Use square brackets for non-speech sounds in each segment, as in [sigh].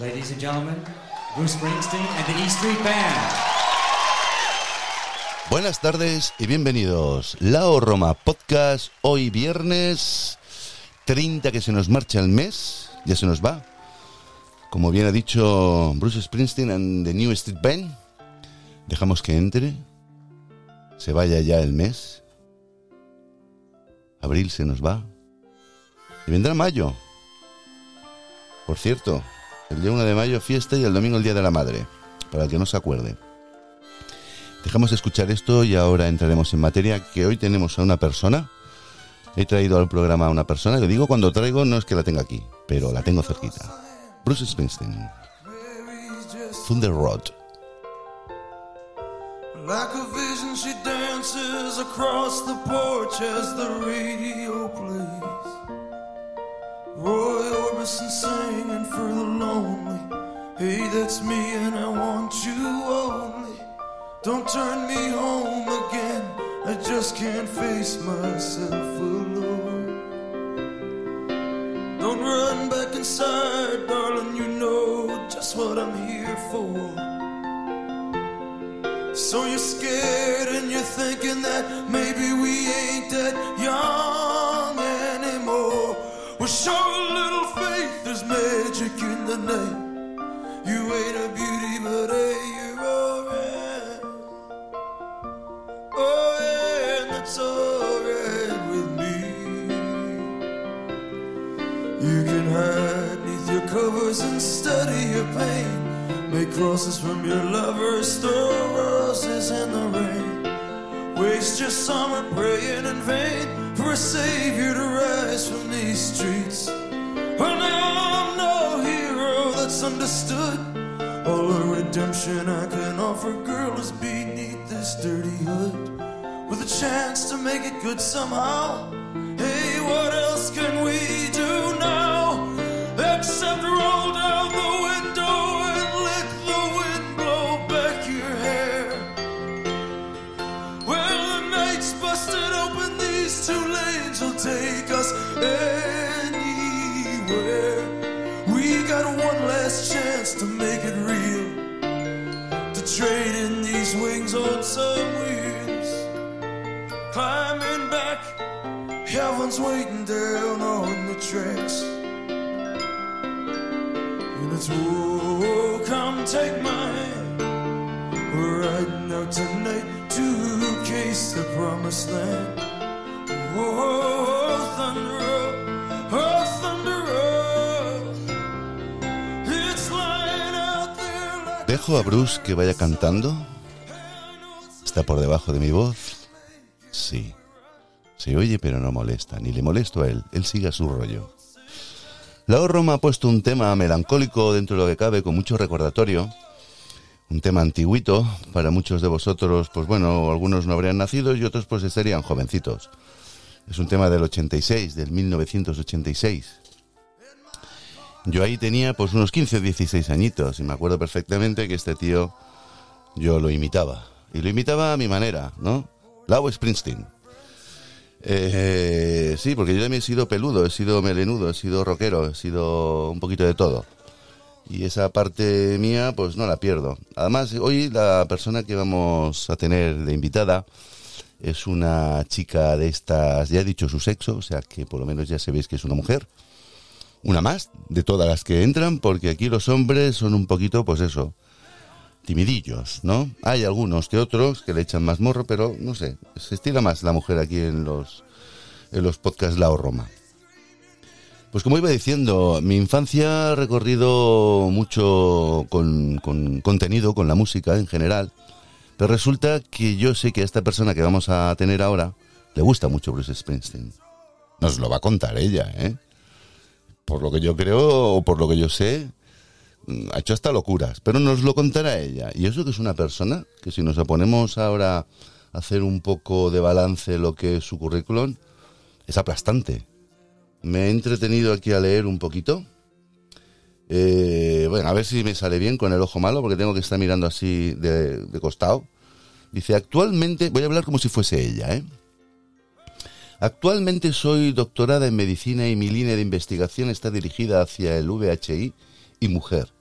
Ladies and gentlemen, Bruce Springsteen and the E Street Band. Buenas tardes y bienvenidos. Lao Roma Podcast, hoy viernes 30 que se nos marcha el mes, ya se nos va. Como bien ha dicho Bruce Springsteen and the New Street Band, dejamos que entre, se vaya ya el mes. Abril se nos va. Y vendrá mayo. Por cierto, el día 1 de mayo fiesta y el domingo el Día de la Madre, para el que no se acuerde. Dejamos de escuchar esto y ahora entraremos en materia que hoy tenemos a una persona. He traído al programa a una persona, le digo cuando traigo no es que la tenga aquí, pero la tengo cerquita. Bruce Springsteen. Thunder Road. Roy Orbison singing for the lonely. Hey, that's me, and I want you only. Don't turn me home again. I just can't face myself alone. Don't run back inside, darling. You know just what I'm here for. So you're scared and you're thinking that maybe we ain't that young anymore. Well, show the name. You ain't a beauty, but hey, you're alright. Oh, and that's alright with me. You can hide neath your covers and study your pain. Make crosses from your lovers, throw roses in the rain. Waste your summer praying in vain for a savior to rise from these streets. Well, no hero that's understood. All the redemption I can offer, girl, is beneath this dirty hood. With a chance to make it good somehow. Hey, what else can we do now? Except roll down the window and let the wind blow back your hair. Well, the night's busted open, these two lanes will take us make it real. To trade in these wings on some wheels. Climbing back, heaven's waiting down on the tracks. And it's whoa, come take my hand. Riding out tonight to case the promised land. Oh, Dejo a Bruce que vaya cantando. ¿Está por debajo de mi voz? Sí. Se oye pero no molesta, ni le molesto a él, él sigue a su rollo. La Roma ha puesto un tema melancólico dentro de lo que cabe, con mucho recordatorio. Un tema antiguito, para muchos de vosotros, pues bueno, algunos no habrían nacido y otros pues estarían jovencitos. Es un tema del 86, del 1986. Yo ahí tenía pues unos 15 o 16 añitos y me acuerdo perfectamente que este tío yo lo imitaba. Y lo imitaba a mi manera, ¿no? Lau Springsteen. Eh, sí, porque yo también he sido peludo, he sido melenudo, he sido rockero, he sido un poquito de todo. Y esa parte mía, pues no la pierdo. Además, hoy la persona que vamos a tener de invitada es una chica de estas, ya he dicho su sexo, o sea que por lo menos ya sabéis que es una mujer. Una más de todas las que entran, porque aquí los hombres son un poquito, pues eso, timidillos, ¿no? Hay algunos que otros que le echan más morro, pero no sé, se estira más la mujer aquí en los, en los podcasts Lao Roma. Pues como iba diciendo, mi infancia ha recorrido mucho con, con contenido, con la música en general, pero resulta que yo sé que a esta persona que vamos a tener ahora le gusta mucho Bruce Springsteen. Nos lo va a contar ella, ¿eh? Por lo que yo creo o por lo que yo sé, mm, ha hecho hasta locuras, pero nos lo contará ella. Y eso que es una persona que si nos ponemos ahora a hacer un poco de balance lo que es su currículum, es aplastante. Me he entretenido aquí a leer un poquito. Eh, bueno, a ver si me sale bien con el ojo malo, porque tengo que estar mirando así de, de costado. Dice, actualmente, voy a hablar como si fuese ella, ¿eh? Actualmente soy doctorada en medicina y mi línea de investigación está dirigida hacia el VHI y mujer.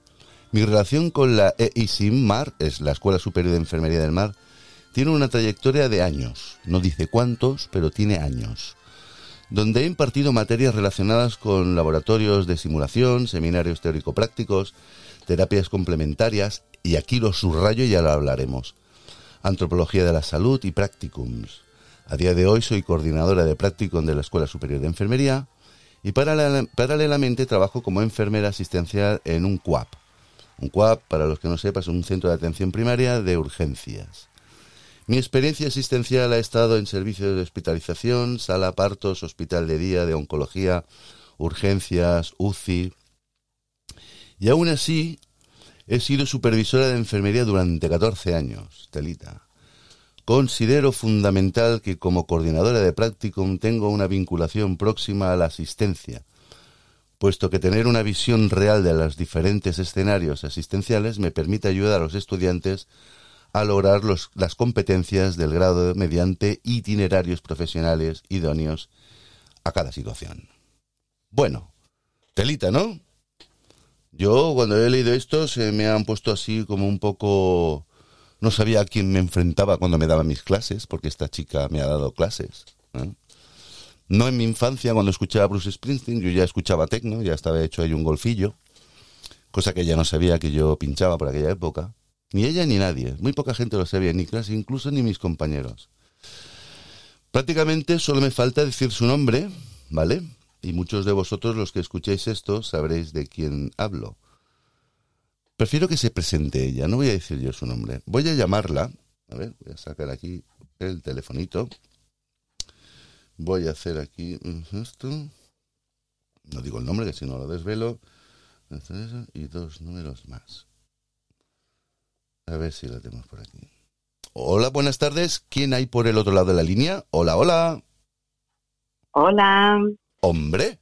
Mi relación con la EISIM Mar, es la Escuela Superior de Enfermería del Mar, tiene una trayectoria de años. No dice cuántos, pero tiene años. Donde he impartido materias relacionadas con laboratorios de simulación, seminarios teórico-prácticos, terapias complementarias, y aquí lo subrayo y ya lo hablaremos. Antropología de la salud y practicums. A día de hoy soy coordinadora de practicum de la Escuela Superior de Enfermería y paralela- paralelamente trabajo como enfermera asistencial en un CUAP. Un CUAP, para los que no sepan, es un centro de atención primaria de urgencias. Mi experiencia asistencial ha estado en servicios de hospitalización, sala partos, hospital de día, de oncología, urgencias, UCI. Y aún así, he sido supervisora de enfermería durante 14 años, Telita. Considero fundamental que como coordinadora de Practicum tengo una vinculación próxima a la asistencia, puesto que tener una visión real de los diferentes escenarios asistenciales me permite ayudar a los estudiantes a lograr las competencias del grado mediante itinerarios profesionales idóneos a cada situación. Bueno, telita, ¿no? Yo cuando he leído esto se me han puesto así como un poco... No sabía a quién me enfrentaba cuando me daba mis clases, porque esta chica me ha dado clases. ¿eh? No en mi infancia, cuando escuchaba Bruce Springsteen, yo ya escuchaba tecno, ya estaba hecho ahí un golfillo, cosa que ella no sabía que yo pinchaba por aquella época. Ni ella ni nadie, muy poca gente lo sabía, ni clase, incluso ni mis compañeros. Prácticamente solo me falta decir su nombre, ¿vale? Y muchos de vosotros los que escuchéis esto sabréis de quién hablo. Prefiero que se presente ella, no voy a decir yo su nombre. Voy a llamarla. A ver, voy a sacar aquí el telefonito. Voy a hacer aquí esto. No digo el nombre, que si no lo desvelo. Y dos números más. A ver si la tenemos por aquí. Hola, buenas tardes. ¿Quién hay por el otro lado de la línea? Hola, hola. Hola, Hombre.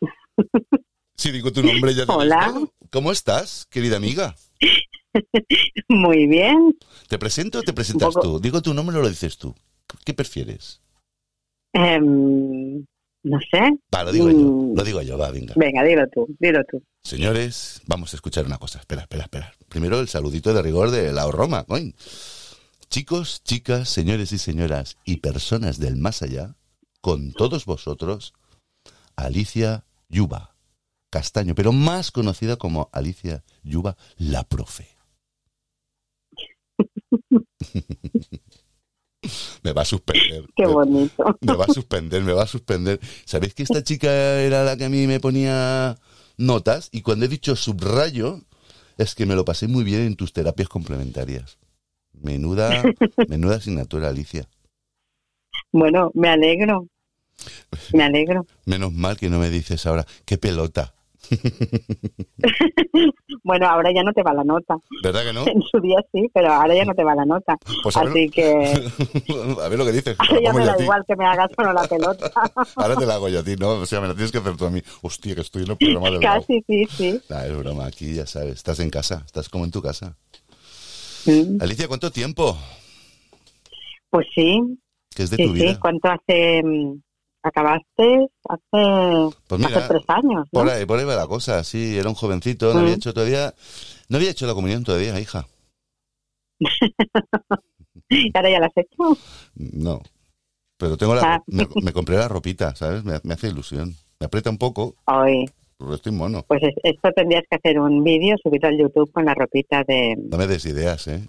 [laughs] Si digo tu nombre ya te Hola. ¿Cómo estás, querida amiga? [laughs] muy bien. ¿Te presento o te presentas poco- tú? Digo tu nombre o lo dices tú. ¿Qué prefieres? Em, no sé. Va, lo digo yo. Mm. Lo digo yo, va, venga. Venga, dilo tú, dilo tú. Señores, vamos a escuchar una cosa. Espera, espera, espera. Primero el saludito de rigor de la Roma. Chicos, chicas, señores y señoras y personas del más allá, con todos vosotros, Alicia Yuba Castaño, pero más conocida como Alicia Yuba, la profe. [laughs] me va a suspender. Qué Me- bonito. me va a suspender, me va a suspender. ¿Sabéis que esta chica era la que a mí me ponía notas? Y cuando he dicho subrayo, es que me lo pasé muy bien en tus terapias complementarias. Menuda, [laughs] menuda asignatura, Alicia. Bueno, me alegro. Me alegro. Menos mal que no me dices ahora, qué pelota. [laughs] Bueno, ahora ya no te va la nota. ¿Verdad que no? En su día sí, pero ahora ya no te va la nota. Pues a ver, Así que [laughs] a ver lo que dices. ahora ya me da igual que me hagas con la pelota. [laughs] Ahora te la hago yo a ti, ¿no? O sea, me la tienes que hacer tú a mí. Hostia, que estoy en el programa lado. Casi, sí, sí. Nah, es broma, aquí ya sabes, estás en casa, estás como en tu casa. Mm, Alicia, ¿cuánto tiempo? Pues sí, ¿Qué es de sí, tu vida? sí. ¿Cuánto hace? Mm, ¿Acabaste? Hace, Pues mira, hace tres años, ¿no? Por ahí, por ahí va la cosa, sí, era un jovencito, no Mm. había hecho todavía, no había hecho la comunión todavía, hija. [laughs] ¿Y ahora ya lo has hecho? No. Pero tengo la, Ah. me, me compré la ropita, ¿sabes? Me, me hace ilusión. Me aprieta un poco, Hoy. pero estoy mono. Pues es- esto tendrías que hacer un vídeo, subirlo al YouTube con la ropita de... No me des ideas, ¿eh?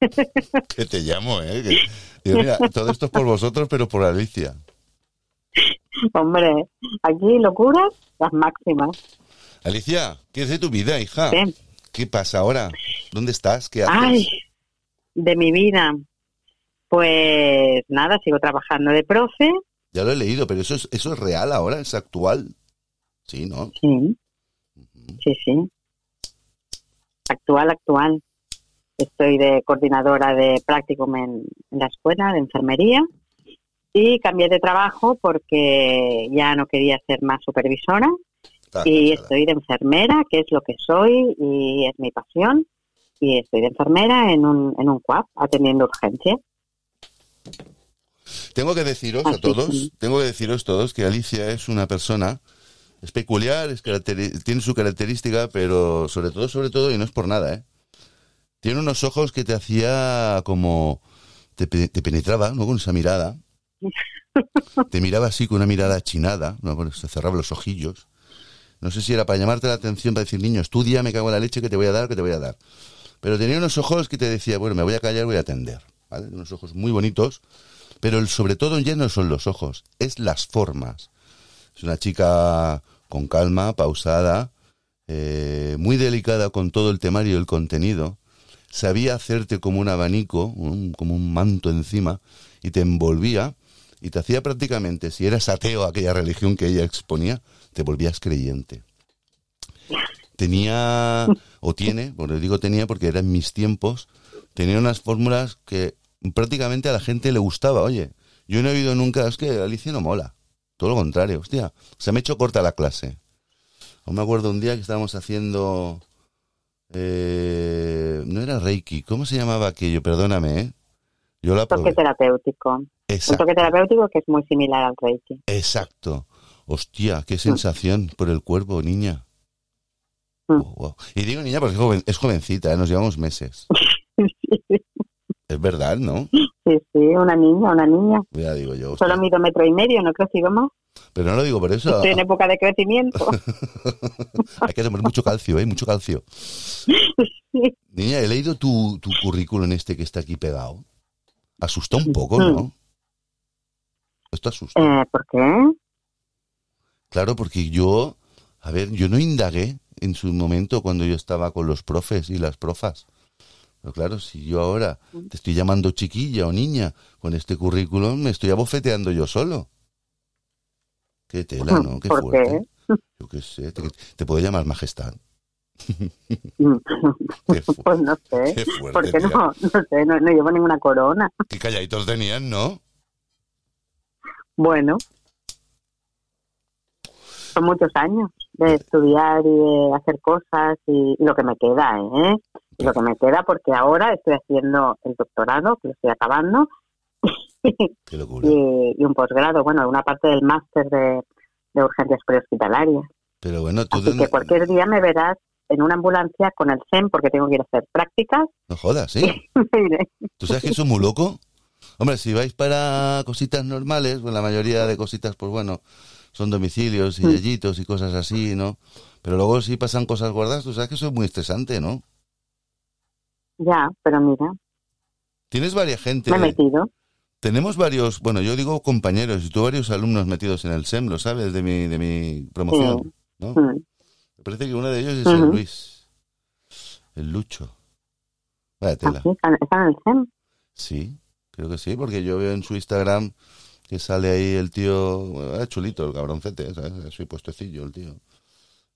[laughs] que te llamo, ¿eh? Que- digo, mira, [laughs] todo esto es por vosotros, pero por Alicia. [laughs] Hombre, aquí locuras, las máximas. Alicia, ¿qué es de tu vida, hija? ¿sí? ¿Qué pasa ahora? ¿Dónde estás? ¿Qué haces? Ay, de mi vida. Pues nada, sigo trabajando de profe. Ya lo he leído, pero eso es, eso es real ahora, es actual. Sí, ¿no? Sí, sí, sí. Actual, actual. Estoy de coordinadora de practicum en, en la escuela de enfermería y cambié de trabajo porque ya no quería ser más supervisora y estoy de enfermera, que es lo que soy y es mi pasión. Y estoy de enfermera en un, en un CUAP atendiendo urgencias. Tengo que deciros a todos, sí. tengo que deciros todos que Alicia es una persona Es peculiar, es tiene su característica, pero sobre todo, sobre todo, y no es por nada, ¿eh? Tiene unos ojos que te hacía como... Te, te penetraba, ¿no? Con esa mirada. Te miraba así con una mirada chinada, ¿no? Se cerraba los ojillos. No sé si era para llamarte la atención, para decir, niño, estudia, me cago en la leche, que te voy a dar, que te voy a dar. Pero tenía unos ojos que te decía, bueno, me voy a callar, voy a atender. ¿vale? Unos ojos muy bonitos, pero el sobre todo ya no son los ojos, es las formas. Es una chica con calma, pausada, eh, muy delicada con todo el temario y el contenido. Sabía hacerte como un abanico, como un manto encima, y te envolvía y te hacía prácticamente, si eras ateo a aquella religión que ella exponía, te volvías creyente. Tenía, o tiene, bueno, digo tenía porque eran mis tiempos, tenía unas fórmulas que prácticamente a la gente le gustaba. Oye, yo no he oído nunca, es que Alicia no mola. Todo lo contrario, hostia, se me ha hecho corta la clase. Aún me acuerdo un día que estábamos haciendo... eh, no era Reiki, ¿cómo se llamaba aquello? Perdóname, ¿eh? Yo la Toque probé. terapéutico. Un Exacto. toque terapéutico que es muy similar al Reiki. Exacto. Hostia, qué sensación por el cuerpo, niña. Mm. Oh, wow. Y digo niña porque es, joven- es jovencita, ¿eh? nos llevamos meses. [laughs] Sí, Es verdad, ¿no? sí, una niña, una niña. Ya digo yo. hostia. Solo mido metro y medio, no crecido más. Pero no lo digo por eso. Estoy en época de crecimiento. [laughs] Hay que tomar mucho calcio, ¿eh? Mucho calcio. [laughs] Niña, he leído tu, tu currículum este que está aquí pegado. Asusta un poco, ¿no? Esto asusta. Eh, ¿Por qué? Claro, porque yo, a ver, yo no indagué en su momento cuando yo estaba con los profes y las profas. Pero claro, si yo ahora te estoy llamando chiquilla o niña con este currículum, me estoy abofeteando yo solo. Qué tela, [laughs] ¿no? Qué ¿Por fuerte. Yo qué sé, te, te puedo llamar majestad. [laughs] Pues no sé. qué fuerte, ¿Por qué tía. no? No sé, no, no llevo ninguna corona. Qué calladitos tenían, ¿no? Bueno. Son muchos años de estudiar y de hacer cosas y, y lo que me queda, ¿eh? Y lo que me queda porque ahora estoy haciendo el doctorado, que lo estoy acabando, [laughs] Qué locura. y, y un posgrado, bueno, una parte del máster de, de urgencias prehospitalarias. Pero bueno, tú... Así de- que cualquier día me verás en una ambulancia con el SEM porque tengo que ir a hacer prácticas. No jodas, ¿sí? [laughs] ¿Tú sabes que eso es muy loco? Hombre, si vais para cositas normales, pues la mayoría de cositas, pues bueno, son domicilios y Mm. yellitos y cosas así, ¿no? Pero luego si pasan cosas gordas, tú sabes que eso es muy estresante, ¿no? ya, pero mira, Tienes varias gente. me he metido. Tenemos varios, bueno, yo digo compañeros y tú varios alumnos metidos en el SEM, ¿lo sabes? De mi, de mi promoción, ¿no? Mm. Parece que uno de ellos es el. Luis, el Lucho. Vaya tela. Así, están, están en el SEM. Sí, creo que sí, porque yo veo en su Instagram que sale ahí el tío, bueno, es chulito el cabroncete, ¿sabes? Así puestecillo el tío.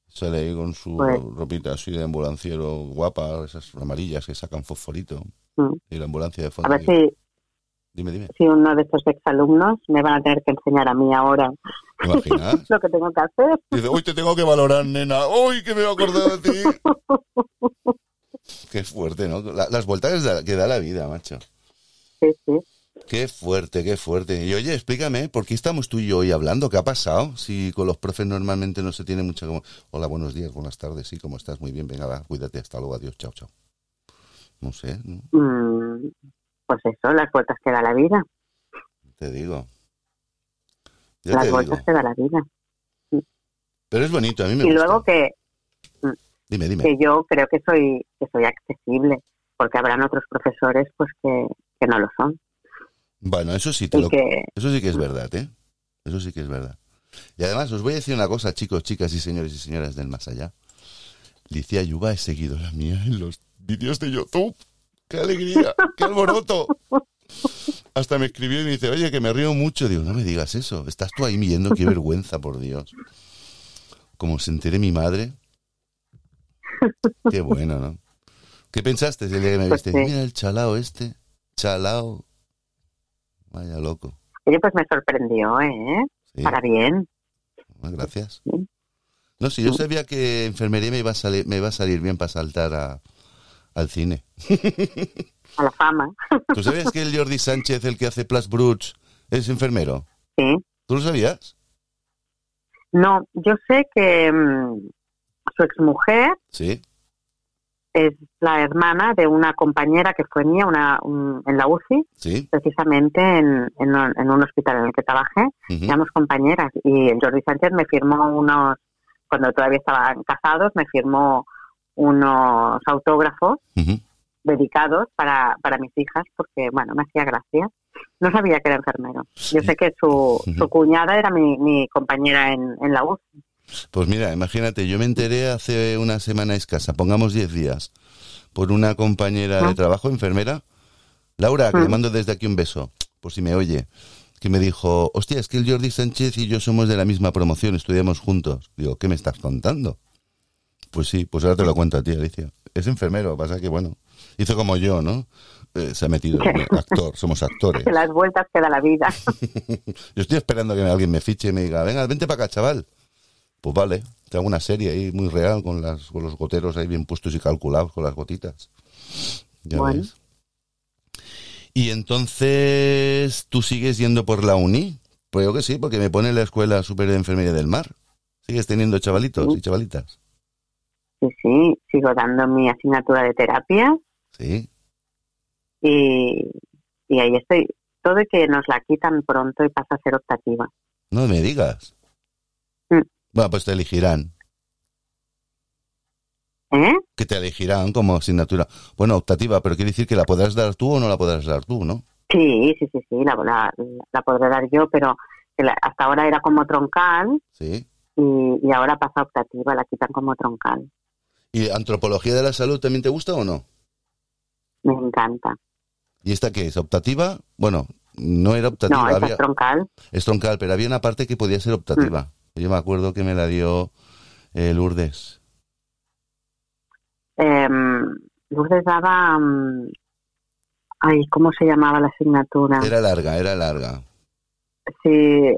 Sale ahí con su Pues- ropita así de ambulanciero guapa, esas amarillas que sacan fosforito. Mm. Y la ambulancia de A fondo. ver digo, si, Dime, dime. si uno de estos exalumnos me van a tener que enseñar a mí ahora [laughs] lo que tengo que hacer. Dice, uy, te tengo que valorar, nena. Uy, que me he acordado de ti. [laughs] Qué fuerte, ¿no? La- las vueltas que da- la vida, macho. Sí, sí. Qué fuerte, qué fuerte. Y oye, explícame, ¿por qué estamos tú y yo hoy hablando? ¿Qué ha pasado? Si con los profes normalmente no se tiene mucha como... Hola, buenos días, buenas tardes, sí, ¿cómo estás? Muy bien, venga, va, cuídate, hasta luego, adiós, chao, chao. No sé, ¿no? Mm, pues eso, las vueltas que da la vida. te digo. Las te vueltas digo. que da la vida. Pero es bonito, a mí me Y gusta. luego que, Dime, dime. que yo creo que soy que soy accesible, porque habrán otros profesores pues que, que no lo son. Bueno, eso sí, te Y lo... que, Eso sí que es verdad, ¿eh? Eso sí que es verdad. Y además os voy a decir una cosa, chicos, chicas y señores y señoras del más allá. Licia Yuba es seguidora mía en los vídeos de YouTube. ¡Qué alegría! ¡Qué alboroto! Hasta me escribió y me dice, oye, que me río mucho. Digo, no me digas eso. Estás tú ahí viendo, qué vergüenza, por Dios. Como se entere mi madre. Qué bueno, ¿no? ¿Qué pensaste el día que me Pues viste? sí. Mira el chalao este. Chalao. Vaya loco. oye, pues me sorprendió, ¿eh? Sí. Para bien. Ah, Gracias. No, si yo sabía que enfermería me iba a salir, me iba a salir bien para saltar a- al cine. A la fama. ¿Tú sabías que el Jordi Sánchez, el que hace Plus Bruts, es enfermero? Sí. ¿Tú lo sabías? No, yo sé que mm, su exmujer Sí, es la hermana de una compañera que fue mía una, un- en la UCI, sí. precisamente en, en un- en un hospital en el que trabajé. ujú, Éramos compañeras y el Jordi Sánchez me firmó unos, cuando todavía estaban casados, me firmó unos autógrafos dedicados para, para mis hijas porque, bueno, me hacía gracia. No sabía que era enfermero. Yo sé que su, su cuñada era mi, mi compañera en, en la UCI. Pues mira, imagínate, yo me enteré hace una semana escasa, pongamos 10 días, por una compañera de trabajo, enfermera, Laura, que le mando desde aquí un beso, por si me oye, que me dijo, hostia, es que el Jordi Sánchez y yo somos de la misma promoción, estudiamos juntos. Digo, ¿qué me estás contando? Pues sí, pues ahora te lo cuento a ti, Alicia. Es enfermero, pasa que, bueno, hizo como yo, ¿no? Eh, se ha metido, [laughs] actor, somos actores. Las vueltas que da la vida. [laughs] [laughs] Yo estoy esperando que alguien me fiche y me diga, venga, vente para acá, chaval. Pues vale, te hago una serie ahí muy real con, las, con los goteros ahí bien puestos y calculados con las gotitas. Ya Bueno. ves. Y entonces, ¿tú sigues yendo por la uni? Pues yo que sí, porque me pone en la Escuela Superior de Enfermería del Mar. ¿Sigues teniendo chavalitos Sí. y chavalitas? Sí, sí, sigo dando mi asignatura de terapia Sí. y, y ahí estoy. Todo y que nos la quitan pronto y pasa a ser optativa. No me digas. Mm. Bueno, pues te elegirán. ¿Eh? Que te elegirán como asignatura. Bueno, optativa, pero quiere decir que la podrás dar tú o no la podrás dar tú, ¿no? Sí, sí, sí, sí, la, la, la podré dar yo, pero hasta ahora era como troncal Sí. y, y ahora pasa a optativa, la quitan como troncal. ¿Y antropología de la salud también te gusta o no? Me encanta. ¿Y esta qué es? ¿Optativa? Bueno, no era optativa, No, había, es troncal. es troncal, pero había una parte que podía ser optativa. Yo me acuerdo que me la dio eh, Lourdes. Eh, Lourdes daba... mm, ay, ¿cómo se llamaba la asignatura? Era larga, era larga. Sí,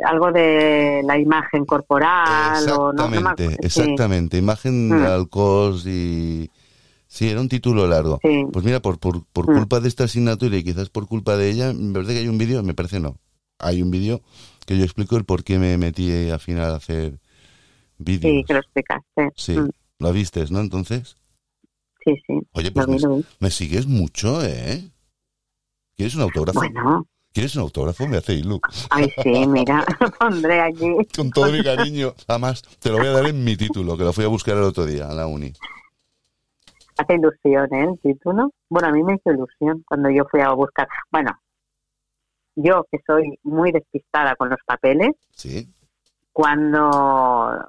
algo de la imagen corporal o no, no me Exactamente. Sí, exactamente. Imagen Mm. de Alcos y... Sí, era un título largo. Sí, Pues mira, por, por, por Mm. culpa de esta asignatura y quizás por culpa de ella, me parece que hay un vídeo, me parece no. Hay un vídeo que yo explico el por qué me metí al final a hacer vídeos. sí, que lo explicaste. Sí, Mm, lo vistes, ¿no? Entonces, sí, sí, oye, pues me, me sigues mucho, ¿eh? ¿Quieres un autógrafo? Bueno, ¿Quieres un autógrafo? Me hace ilu. ay, sí, mira, [laughs] lo pondré aquí. Con todo mi cariño. Además, te lo voy a dar en mi título, que lo fui a buscar el otro día a la uni. Hace ilusión, ¿eh? El título. Bueno, a mí me hizo ilusión cuando yo fui a buscar. Bueno, yo que soy muy despistada con los papeles, Sí, cuando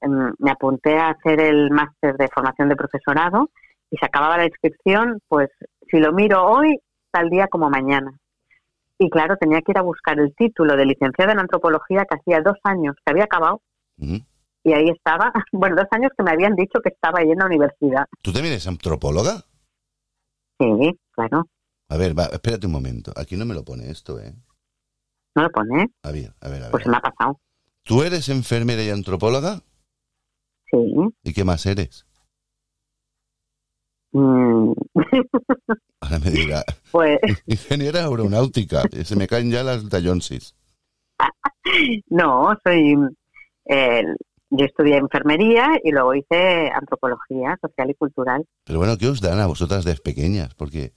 em, me apunté a hacer el máster de formación de profesorado y se acababa la inscripción, pues si lo miro hoy, tal día como mañana. Y claro, tenía que ir a buscar el título de licenciada en antropología que hacía dos años que había acabado y ahí estaba, [laughs] bueno, dos años que me habían dicho que estaba ahí en la universidad. ¿Tú también eres antropóloga? Sí, claro, A ver, va, espérate un momento. Aquí no me lo pone esto, ¿eh? no lo pone, A ver, a ver, a pues se me ha pasado. ¿Tú eres enfermera y antropóloga? Sí. ¿Y qué más eres? Mm, Ahora me dirá, [laughs] pues ingeniera aeronáutica. Se me caen ya las tallonsis. [laughs] no, soy... eh, yo estudié enfermería y luego hice antropología social y cultural. Pero bueno, ¿qué os dan a vosotras desde pequeñas? Porque,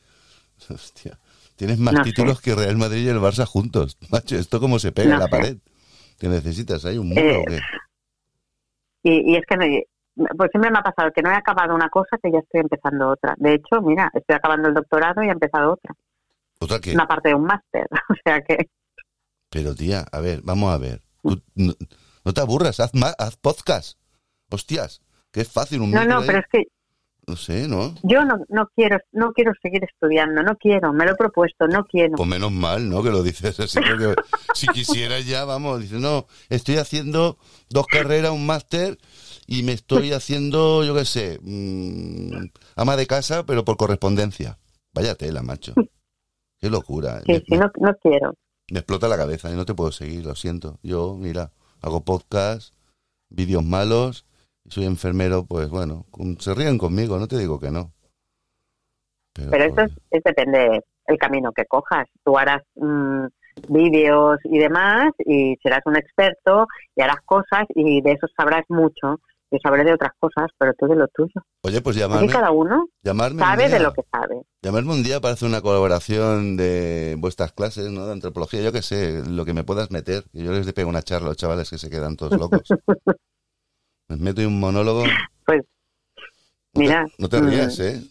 hostia, tienes más No títulos que Real Madrid y el Barça juntos. [laughs] Macho, ¿esto cómo se pega No en la sé. pared? ¿Qué necesitas? ¿Hay un muro Eh, o qué? Y, y es que pues siempre me ha pasado que no he acabado una cosa que ya estoy empezando otra. De hecho, mira, estoy acabando el doctorado y he empezado otra. ¿Otra qué? Una parte de un máster. [laughs] O sea que Pero tía, a ver, vamos a ver. Tú no, no te aburras, haz, haz podcast. Hostias, que es fácil un no, no, pero es que No sé, ¿no? yo no, no quiero no quiero seguir estudiando, no quiero, me lo he propuesto, no quiero. Pues menos mal, ¿no? Que lo dices así, porque [laughs] si quisieras ya, vamos, dices, no, estoy haciendo dos carreras, un máster, y me estoy haciendo, yo qué sé, mm, ama de casa, pero por correspondencia. Vaya tela, macho. Qué locura. Sí, me, sí, no, no quiero. me explota la cabeza y no te puedo seguir, lo siento. Yo, mira, hago podcast, vídeos malos, soy enfermero, pues bueno, se ríen conmigo, no te digo que no. Pero eso joder. es, es depende el camino que cojas. Tú harás mm, vídeos y demás y serás un experto y harás cosas y de eso sabrás mucho. Yo sabré de otras cosas, pero tú de lo tuyo. Oye, pues llamarme, cada uno llamarme un sabe de día. lo que sabe. Llamarme un día para hacer una colaboración de vuestras clases, ¿no? De antropología, yo qué sé, lo que me puedas meter. Yo les pego una charla a los chavales que se quedan todos locos. [laughs] Les meto ahí un monólogo. Pues, No te- mira, No te, mm. rías, ¿eh?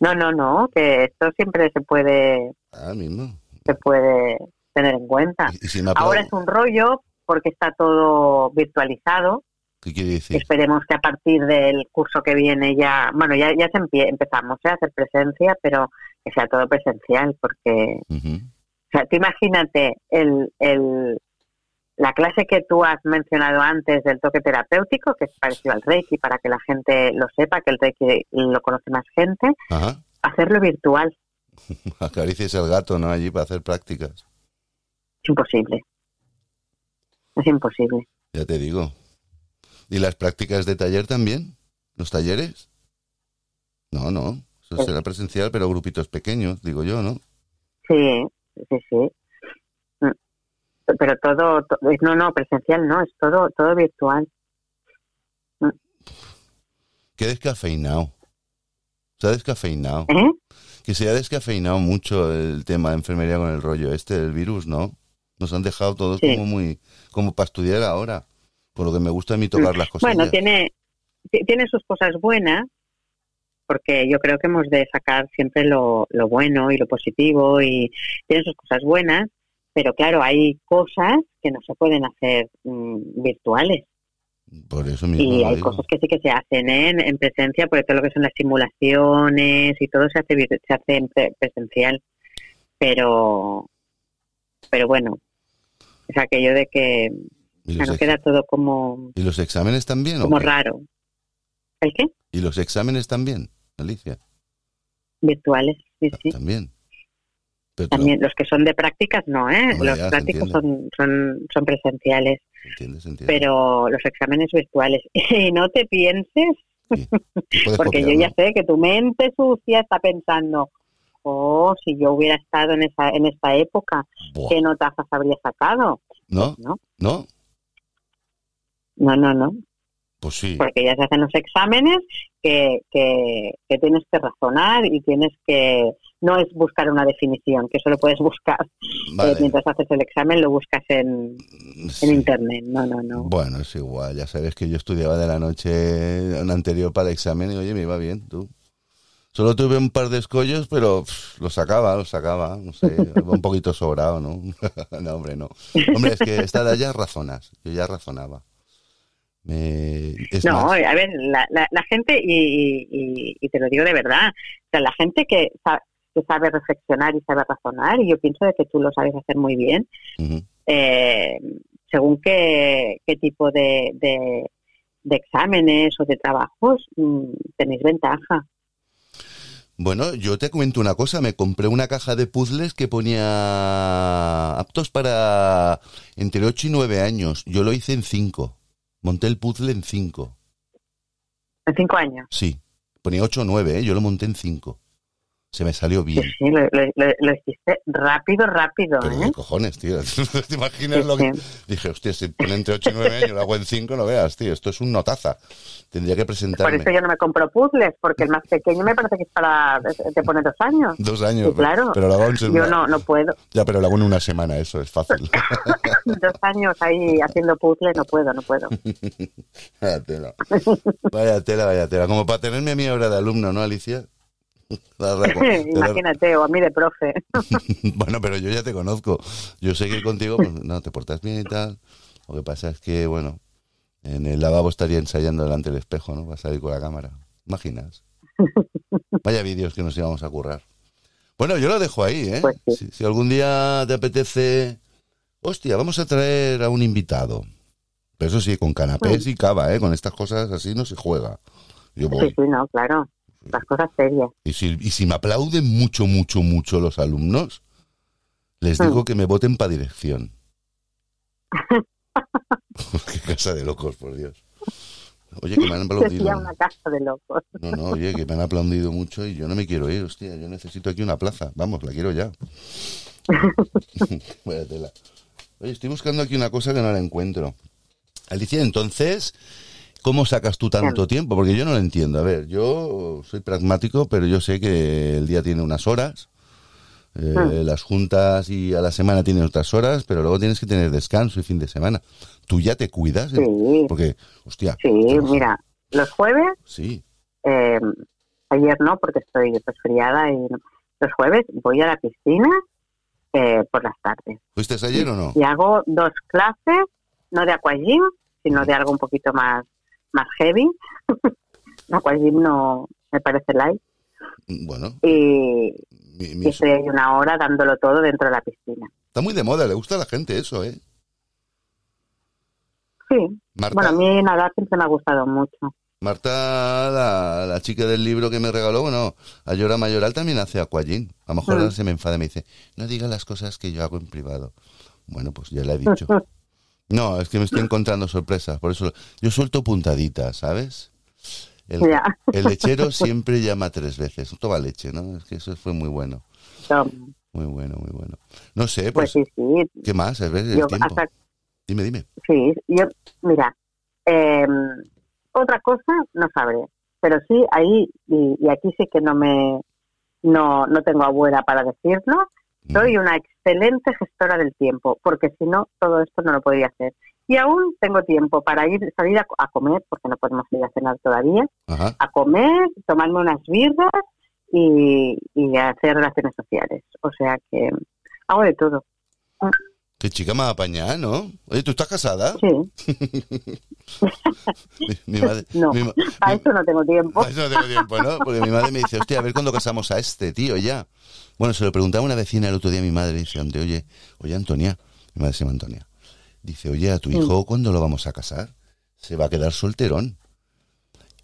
No, no, no, que esto siempre se puede, Ah, mismo. se puede tener en cuenta. Y, y si me aplaudo, Ahora es un rollo porque está todo virtualizado. ¿qué quiere decir? Esperemos que a partir del curso que viene ya, bueno, ya, ya se empie- empezamos ¿eh? a hacer presencia, pero que sea todo presencial, porque, Ujú. o sea, tú imagínate el, el, la clase que tú has mencionado antes del toque terapéutico, que es parecido al Reiki, para que la gente lo sepa, que el Reiki lo conoce más gente, Ajá. hacerlo virtual [laughs] Acaricies el gato, ¿no? Allí para hacer prácticas. es imposible. Es imposible. Ya te digo. ¿Y las prácticas de taller también? ¿Los talleres? No, no. Eso Sí. será presencial, pero grupitos pequeños, digo yo, ¿no? Sí, sí, sí. Mm. Pero todo, to- no, no, presencial no, es todo, todo virtual. Qué descafeinado. Se ha descafeinado. ¿Eh? Que se ha descafeinado mucho el tema de enfermería con el rollo este del virus, ¿no? Nos han dejado todos Sí. como muy... como para estudiar ahora. Por lo que me gusta a mí tocar las cosas. Bueno, tiene, ti- tiene sus cosas buenas, porque yo creo que hemos de sacar siempre lo, lo bueno y lo positivo, y tiene sus cosas buenas, pero claro, hay cosas que no se pueden hacer mm, virtuales. Por eso mismo Y hay digo. cosas que sí que se hacen ¿eh? en, en presencia, porque todo lo que son las simulaciones y todo se hace, se hace en pre- presencial. Pero, pero bueno, es aquello de que ¿Y ya los, no queda todo como, ¿Y los exámenes también? como raro. ¿El qué? ¿Y los exámenes también, Alicia? Virtuales, sí, sí. También. Pero También los que son de prácticas no, ¿eh? Hombre, los ya, prácticos son, son, son presenciales, pero los exámenes virtuales. [laughs] Y no te pienses Porque yo ya sé que tu mente sucia está pensando, oh, si yo hubiera estado en esa en esta época, Buah. ¿qué notazas habría sacado? ¿No? No, ¿No? no, no, no, Pues sí. porque ya se hacen los exámenes que, que, que tienes que razonar y tienes que, no es buscar una definición, que eso lo puedes buscar, eh, mientras haces el examen lo buscas en, Sí. en internet, no, no, no. Bueno, es igual. Ya sabes que yo estudiaba de la noche una anterior para el examen y oye, me iba bien, tú. Solo tuve un par de escollos, pero pff, lo sacaba, lo sacaba, no sé, [laughs] un poquito sobrado, ¿no? [laughs] no, hombre, no. Hombre, es que esta edad ya razonas, yo ya razonaba. Es No, más, a ver, la, la, la gente, y, y- y te lo digo de verdad, o sea, la gente que, que sabe reflexionar y sabe razonar, y yo pienso de que tú lo sabes hacer muy bien, eh, según qué, qué tipo de, de, de exámenes o de trabajos mm, tenéis ventaja. Bueno, yo te cuento una cosa, me compré una caja de puzzles que ponía aptos para entre 8 y 9 años. Yo lo hice en 5. Monté el puzzle en 5. En cinco años. Sí, ponía 8 o 9, ¿eh? yo lo monté en 5. Se me salió bien. sí, lo, lo- lo- lo hiciste rápido, rápido. Pero ¿eh? qué cojones, tío. [laughs] ¿Te imaginas Sí, lo que...? sí. Dije, hostia, si pone entre 8 y 9 años, lo hago en 5, no veas, tío. Esto es un notaza. Tendría que Por presentarme. eso yo no me compro puzzles, porque el más pequeño me parece que es para, te pone dos años. Dos años. Sí, claro. Pero lo hago en Yo no, no puedo. Ya, pero lo hago en una semana, eso es fácil. [laughs] Dos años ahí haciendo puzzles, no puedo, no puedo. [laughs] Vaya tela. Vaya tela, vaya tela. Como para tenerme a mí ahora de alumno, ¿no, Alicia? La raco- te la- [laughs] [laughs] Imagínate, o a mí de profe. [laughs] Bueno, pero yo ya te conozco. Yo sé que contigo pues, no te portas bien y tal. Lo que pasa es que, bueno, en el lavabo estaría ensayando delante del espejo, ¿no? Vas a ir con la cámara. ¿Imaginas? Vaya vídeos que nos íbamos a currar. Bueno, yo lo dejo ahí, ¿eh? Pues sí. si, si algún día te apetece... Hostia, vamos a traer a un invitado. Pero eso sí, con canapés y cava, ¿eh? Con estas cosas así no se juega. Yo Sí, voy. sí, no, claro. Las cosas serias. Y si, y si me aplauden mucho, mucho, mucho los alumnos, les Mm. digo que me voten para dirección. [laughs] Qué casa de locos, por Dios. Oye, que me han [laughs] aplaudido. Una casa de locos. No, no, oye, que me han aplaudido mucho y yo no me quiero ir, hostia. Yo necesito aquí una plaza. Vamos, la quiero ya. [laughs] Oye, estoy buscando aquí una cosa que no la encuentro. Alicia, entonces, ¿cómo sacas tú tanto tiempo? Porque yo no lo entiendo. A ver, yo soy pragmático, pero yo sé que el día tiene unas horas, eh, Hmm. las juntas y a la semana tienen otras horas, pero luego tienes que tener descanso y fin de semana. ¿Tú ya te cuidas? Sí. Porque, hostia. Sí, mira, los jueves, Sí. eh, ayer no, porque estoy resfriada, y no. los jueves voy a la piscina eh, por las tardes. ¿Fuiste ayer o no? Y hago dos clases, no de aquagym, sino de algo un poquito más, más heavy. [laughs] aquagym no me parece light. Bueno, Y, mi- y mi- estoy ahí una hora dándolo todo dentro de la piscina. está muy de moda, le gusta a la gente eso, ¿eh? Sí, Marta, bueno, a mí nadar siempre me ha gustado mucho. Marta la, la chica del libro que me regaló, bueno, Ayora Mayoral también hace aquagym. A lo mejor Mm. se me enfada y me dice, no digas las cosas que yo hago en privado. Bueno, pues ya le he dicho. [laughs] No, es que me estoy encontrando sorpresas, por eso yo suelto puntaditas, ¿sabes? El, lechero [laughs] siempre llama tres veces. Toma leche, ¿no? Es que eso fue muy bueno. Muy bueno, muy bueno. No sé, Pues pues, sí, sí. ¿qué más? A ver, el Yo tiempo. hasta Dime, dime. Sí, yo, mira, eh, otra cosa no sabré, pero sí ahí, y, y aquí sí que no me, no, no tengo abuela para decirlo. Soy una excelente gestora del tiempo, porque si no, todo esto no lo podría hacer. Y aún tengo tiempo para ir, salir a, a comer, porque no podemos ir a cenar todavía, Ajá. a comer, tomarme unas birras y, y hacer relaciones sociales. O sea que hago de todo. Qué chica más apañada, ¿no? Oye, ¿tú estás casada? Sí, [laughs] Mi, mi madre, no, mi ma- para mi- eso no tengo tiempo. Para eso no tengo tiempo, ¿no? Porque mi madre me dice, hostia, a ver cuándo casamos a este tío ya. Bueno, se lo preguntaba una vecina el otro día a mi madre, dice, "Ante, oye, oye Antonia, mi madre se llama Antonia, dice, oye, a tu hijo, ¿cuándo lo vamos a casar? Se va a quedar solterón.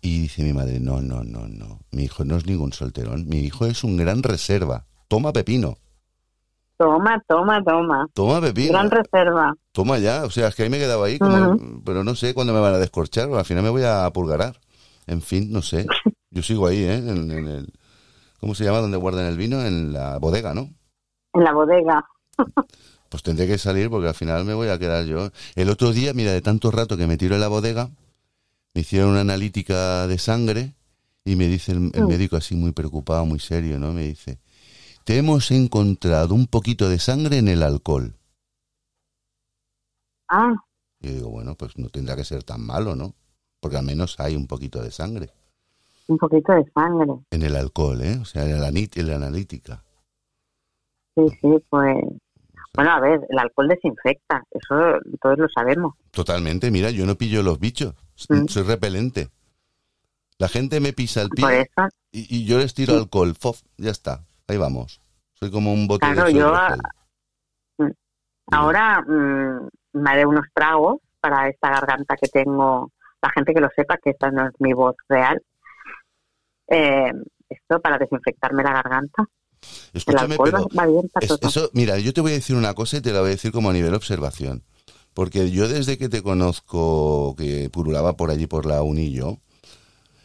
Y dice mi madre, no, no, no, no, mi hijo no es ningún solterón, mi hijo es un gran reserva. Toma pepino, Toma, toma, toma. toma pepino. Gran reserva. Toma ya, o sea, es que ahí me he quedado ahí, como, pero no sé cuándo me van a descorchar, al final me voy a purgarar. En fin, no sé. [laughs] Yo sigo ahí, ¿eh? En, en el, ¿Cómo se llama? Donde guardan el vino, en la bodega, ¿no? En la bodega. [laughs] Pues tendré que salir porque al final me voy a quedar yo. El otro día, mira, de tanto rato que me tiro en la bodega, me hicieron una analítica de sangre y me dice el, el Mm. médico así muy preocupado, muy serio, ¿no? Me dice, te hemos encontrado un poquito de sangre en el alcohol. Ah, Y yo digo, bueno, pues no tendrá que ser tan malo, ¿no? Porque al menos hay un poquito de sangre un poquito de sangre. en el alcohol, ¿eh? O sea, en la, en la analítica. Sí, sí, pues. Bueno, a ver, el alcohol desinfecta. Eso todos lo sabemos. Totalmente, mira, yo no pillo los bichos, Mm. soy repelente. La gente me pisa el Por pie eso, y, y yo les tiro Sí. alcohol, fof, ya está, ahí vamos. Soy como un bote Claro, de yo a-. Mm. ahora mm, me haré unos tragos para esta garganta que tengo. La gente que lo sepa que esta no es mi voz real. Eh, esto para desinfectarme la garganta. Escúchame, pero va bien para es- eso, mira, yo te voy a decir una cosa y te la voy a decir como a nivel observación. Porque yo desde que te conozco, que purulaba por allí por la Unillo,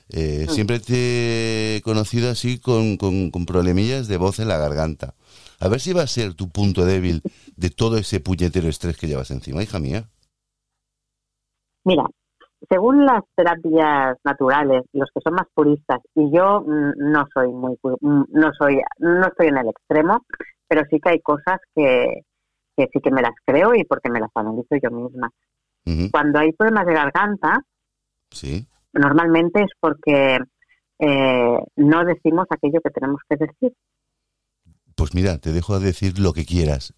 eh, Mm. siempre te he conocido así con, con, con problemillas de voz en la garganta. A ver si va a ser tu punto débil de todo ese puñetero estrés que llevas encima, hija mía. Mira, según las terapias naturales, los que son más puristas, y yo mm, no soy muy, mm, no soy, no estoy en el extremo, pero sí que hay cosas que, que sí que me las creo y porque me las analizo yo misma. Cuando hay problemas de garganta, Sí. normalmente es porque eh, no decimos aquello que tenemos que decir. Pues mira, te dejo a decir lo que quieras.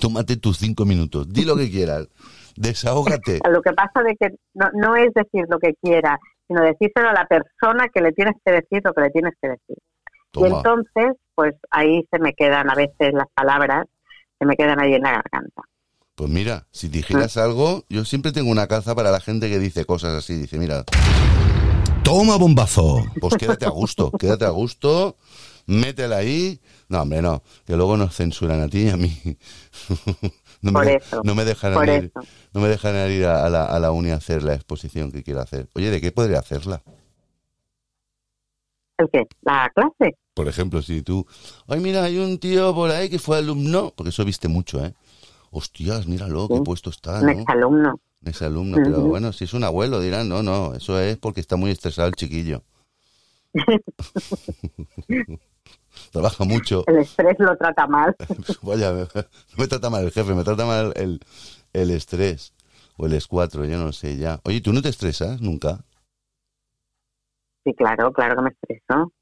Tómate tus cinco minutos. Di lo que quieras. Desahógate. [laughs] Lo que pasa de que no, no es decir lo que quiera, sino decírselo a la persona que le tienes que decir lo que le tienes que decir. Y entonces, pues ahí se me quedan a veces las palabras, se me quedan ahí en la garganta. Pues mira, si dijeras algo, yo siempre tengo una calza para la gente que dice cosas así. Dice, mira, toma bombazo. Pues quédate a gusto, [laughs] quédate a gusto, métela ahí. No, hombre, no, que luego nos censuran a ti y a mí. [laughs] No me, de- no me dejan ir, no me dejan ir a, a la, a la uni a hacer la exposición que quiero hacer. Oye, ¿de qué podría hacerla? ¿El qué? ¿La clase? Por ejemplo, si tú, ay, mira, hay un tío por ahí que fue alumno, porque eso viste mucho, ¿eh? Hostias, míralo, qué Sí. puesto está, Un ¿no? exalumno. Ese alumno, pero Ujú. bueno, si es un abuelo, dirán, no, no, eso es porque está muy estresado el chiquillo. [laughs] Trabaja mucho. El estrés lo trata mal. [laughs] Vaya, me, no me trata mal el jefe, me trata mal el, el estrés. O el S4, yo no sé ya. Oye, ¿tú no te estresas nunca? Sí, claro, claro que me estreso.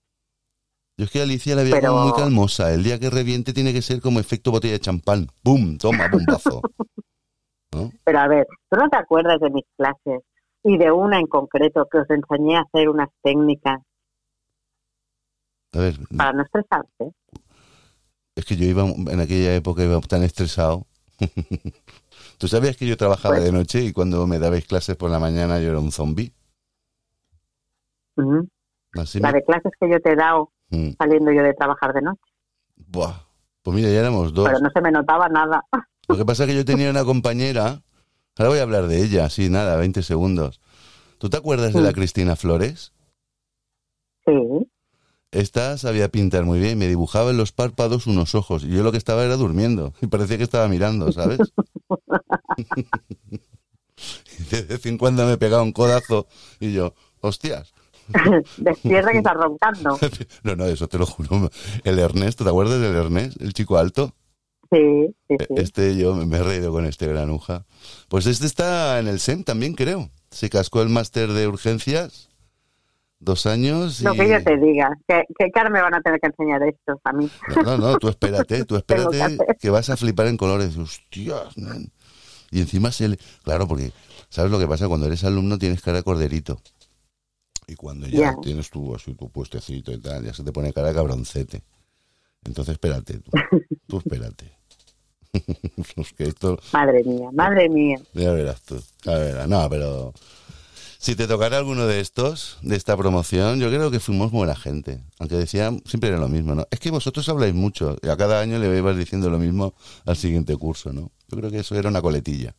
Yo es que Alicia la veo Pero- como muy calmosa. El día que reviente tiene que ser como efecto botella de champán. ¡Bum! Toma, bombazo. [laughs] ¿No? Pero a ver, ¿tú no te acuerdas de mis clases y de una en concreto que os enseñé a hacer unas técnicas A ver, para no estresarte? es que yo iba, en aquella época iba tan estresado. [laughs] ¿Tú sabías que yo trabajaba Pues- de noche y cuando me dabais clases por la mañana yo era un. Así La me- de clases que yo te he dado Mm, saliendo yo de trabajar de noche, Buah. Pues mira, ya éramos dos. pero no se me notaba nada. [laughs] Lo que pasa es que yo tenía una compañera, ahora voy a hablar de ella, sí, nada, 20 segundos. ¿Tú te acuerdas de la Mm. Cristina Flores? Sí, Esta sabía pintar muy bien, me dibujaba en los párpados unos ojos y yo lo que estaba era durmiendo y parecía que estaba mirando, ¿sabes? Y [laughs] de vez en cuando me pegaba un codazo y yo, hostias. [laughs] despierta que está roncando. [laughs] No, no, eso te lo juro. El Ernesto, ¿te acuerdas del Ernest? El chico alto. Sí, sí, sí. Este, yo me he reído con este granuja. Pues este está en el SEM también, creo. Se cascó el máster de urgencias. Dos años y... Lo que yo te diga, que, que ahora me van a tener que enseñar esto a mí. No, no, no, tú espérate, tú [laughs] que espérate que vas a flipar en colores. Hostias, nen. Y encima se le... Claro, porque ¿sabes lo que pasa? Cuando eres alumno tienes cara de corderito. Y cuando ya tienes tu, así, tu puestecito y tal, ya se te pone cara de cabroncete. Entonces espérate, tú, tú espérate. [laughs] Es que esto... Madre mía, madre mía. Ya verás tú. Ya verás. No, pero si te tocara alguno de estos, de esta promoción, yo creo que fuimos buena gente. Aunque decían, siempre era lo mismo, ¿no? Es que vosotros habláis mucho y a cada año le ibas diciendo lo mismo al siguiente curso, ¿no? Yo creo que eso era una coletilla.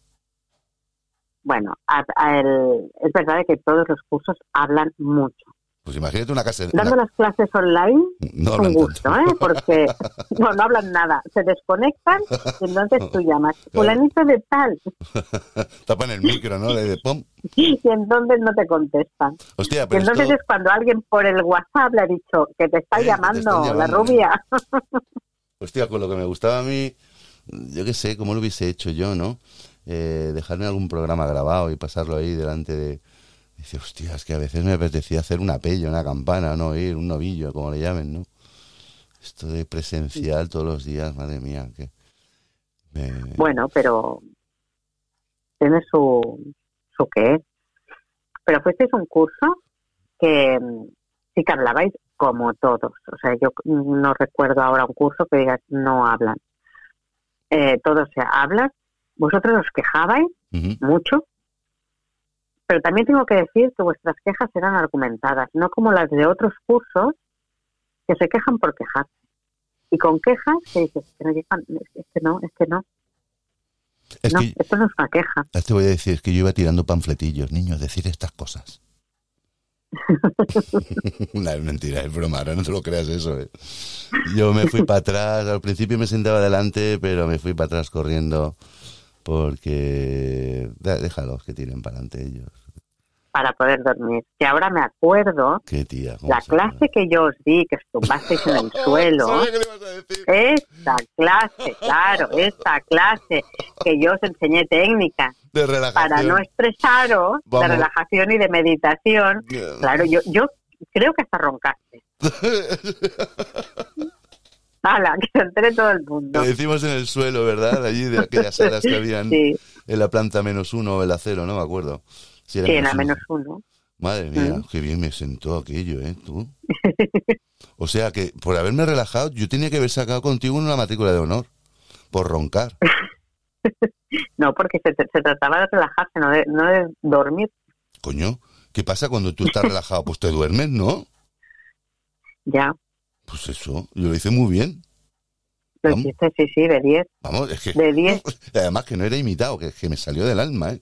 Bueno, a el- es verdad que todos los cursos hablan mucho. Pues imagínate una casa... Dando una- las clases online No un gusto, tanto. ¿eh? Porque [laughs] no, no hablan nada. Se desconectan y entonces tú llamas, fulanito de tal, [laughs] Tapan el micro, ¿no? De pum. y entonces no te contestan. Hostia, Y pero entonces esto... es cuando alguien por el WhatsApp le ha dicho que te está Eh, te llamando la rubia. [laughs] Hostia, con lo que me gustaba a mí, yo qué sé, cómo lo hubiese hecho yo, ¿no? Eh, dejarme algún programa grabado y pasarlo ahí delante de... Dice, hostia, es que a veces me apetecía hacer una pella, una campana, no ir, un novillo, como le llamen, ¿no? Esto de presencial todos los días, madre mía, que... me- Bueno, pero tiene su, su qué. Pero fuisteis un curso que mm, sí que hablabais como todos. O sea, yo no recuerdo ahora un curso que digas no hablan. Eh, todos se hablan. Vosotros os quejabais mucho, pero también tengo que decir que vuestras quejas eran argumentadas, no como las de otros cursos que se quejan por quejarse. Y con quejas que dices, que no llegan, es que no, es que no, Es no, que, esto no es una queja. te voy a decir, es que yo iba tirando panfletillos, niños, decir estas cosas. [laughs] no, es mentira, es broma, ahora no te lo creas eso. eh. Yo me fui para atrás, al principio me sentaba adelante, pero me fui para atrás corriendo porque... Déjalos que tiren para adelante ellos. para poder dormir. Que ahora me acuerdo, Qué tía. la se clase llama. que yo os di, que estumbasteis en el [laughs] suelo, esta clase, claro, esta clase que yo os enseñé técnica De relajación. para no estresaros, Vamos. de relajación y de meditación. Claro, yo, yo creo que hasta roncaste. [laughs] ¡Hala! [laughs] Que se entere todo el mundo. Lo decimos en el suelo, ¿verdad? Allí de aquellas [laughs] salas que habían Sí, en la planta menos uno o en la cero, no me acuerdo. Si era sí, era uno. menos uno. Madre mía, Mm. qué bien me sentó aquello, ¿eh? Tú. [laughs] O sea que por haberme relajado, yo tenía que haber sacado contigo una matrícula de honor. Por roncar. No, porque se, se trataba de relajarse, no de, no de dormir. Coño, ¿qué pasa cuando tú estás relajado? Pues te duermes, ¿no? Ya, Pues eso, yo lo hice muy bien. lo Vamos. hiciste, sí, sí, de 10. Vamos, es que... De 10. Además que no era imitado, que, que me salió del alma, ¿eh?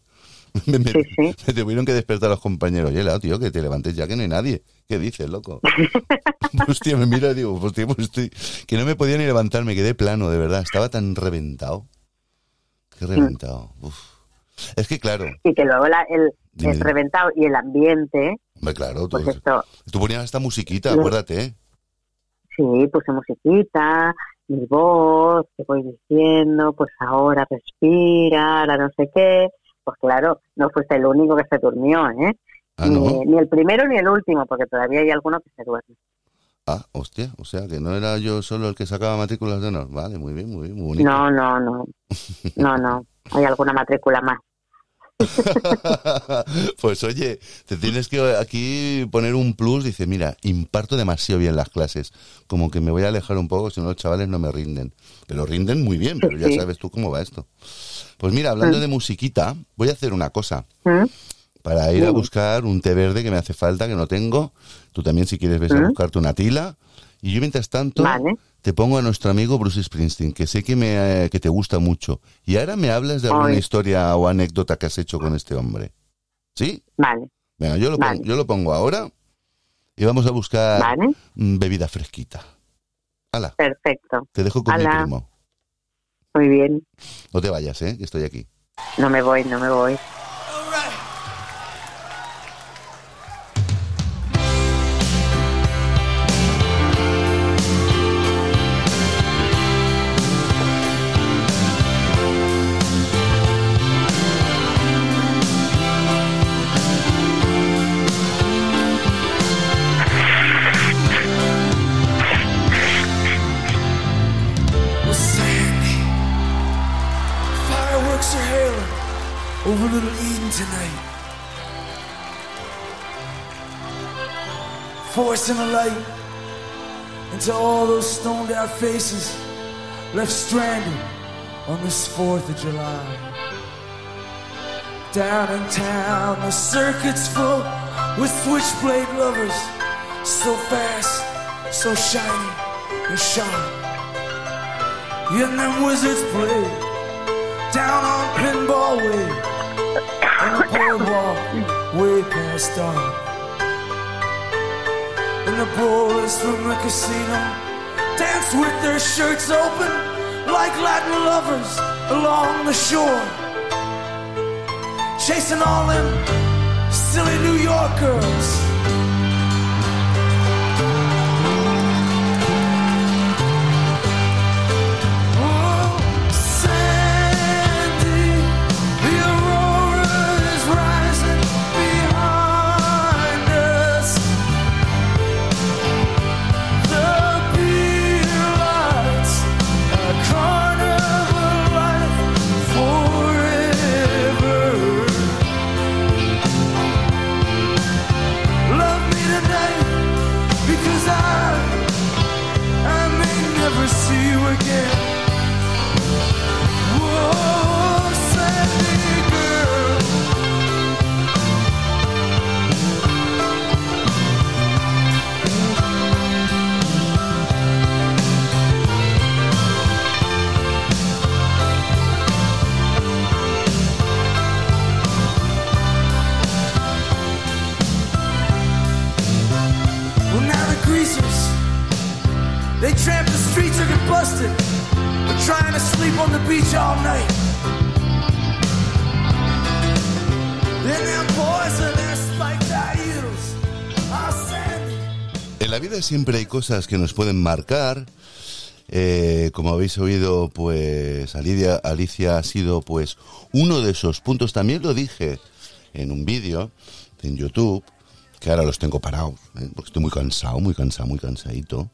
[laughs] Me, me- Sí, sí. me tuvieron que despertar los compañeros. Oye, Lao, tío, que te levantes ya que no hay nadie. ¿Qué dices, loco? [laughs] [laughs] Hostia, me mira y digo, hostia, pues estoy... Que no me podía ni levantar, me quedé plano, de verdad. Estaba tan reventado. Qué reventado. Uf. Es que, claro, Y que luego la- el, el reventado y el ambiente, hombre, claro, tú, pues esto, tú ponías esta musiquita, acuérdate, ¿eh? Sí, puse musiquita, mi voz, que voy diciendo, pues ahora respira, ahora no sé qué. Pues claro, no fuiste el único que se durmió, ¿eh? Ah, no. ni, ni el primero ni el último, porque todavía hay alguno que se duerme. Ah, hostia, o sea, que no era yo solo el que sacaba matrículas de honor. Vale, muy bien, muy bien, muy bonito. No, no, no. No, no. [laughs] Hay alguna matrícula más. [laughs] pues oye, te tienes que aquí poner un plus. Dice, mira, imparto demasiado bien las clases. Como que me voy a alejar un poco, si no los chavales no me rinden. Pero rinden muy bien, pero ya sabes tú cómo va esto. Pues mira, hablando de musiquita, voy a hacer una cosa. ¿Mm? Para ir a buscar un té verde que me hace falta, que no tengo. Tú también, si quieres, ves a ¿Mm? buscarte una tila. Y yo, mientras tanto, Vale. Te pongo a nuestro amigo Bruce Springsteen, que sé que, me, eh, que te gusta mucho. Y ahora me hablas de alguna Ay. historia o anécdota que has hecho con este hombre. ¿Sí? Vale, Venga, yo lo, Vale. pongo, yo lo pongo ahora y vamos a buscar vale. mm, bebida fresquita. Hala, Perfecto. te dejo con mi Hala. primo. Muy bien. No te vayas, ¿eh? Que estoy aquí. No me voy, no me voy. Forcing a light into all those stoned out faces left stranded on this 4th of July. Down in town, the circuit's full with switchblade lovers. So fast, so shiny and sharp. And them wizards play down on Pinball Way on the boardwalk way past dark. And the boys from the casino dance with their shirts open like Latin lovers along the shore, chasing all them silly New York girls. En la vida siempre hay cosas que nos pueden marcar. Eh, como habéis oído, pues Alicia, Alicia ha sido pues uno de esos puntos. También lo dije en un vídeo en YouTube, que ahora los tengo parados, ¿eh? porque estoy muy cansado, muy cansado, muy cansadito.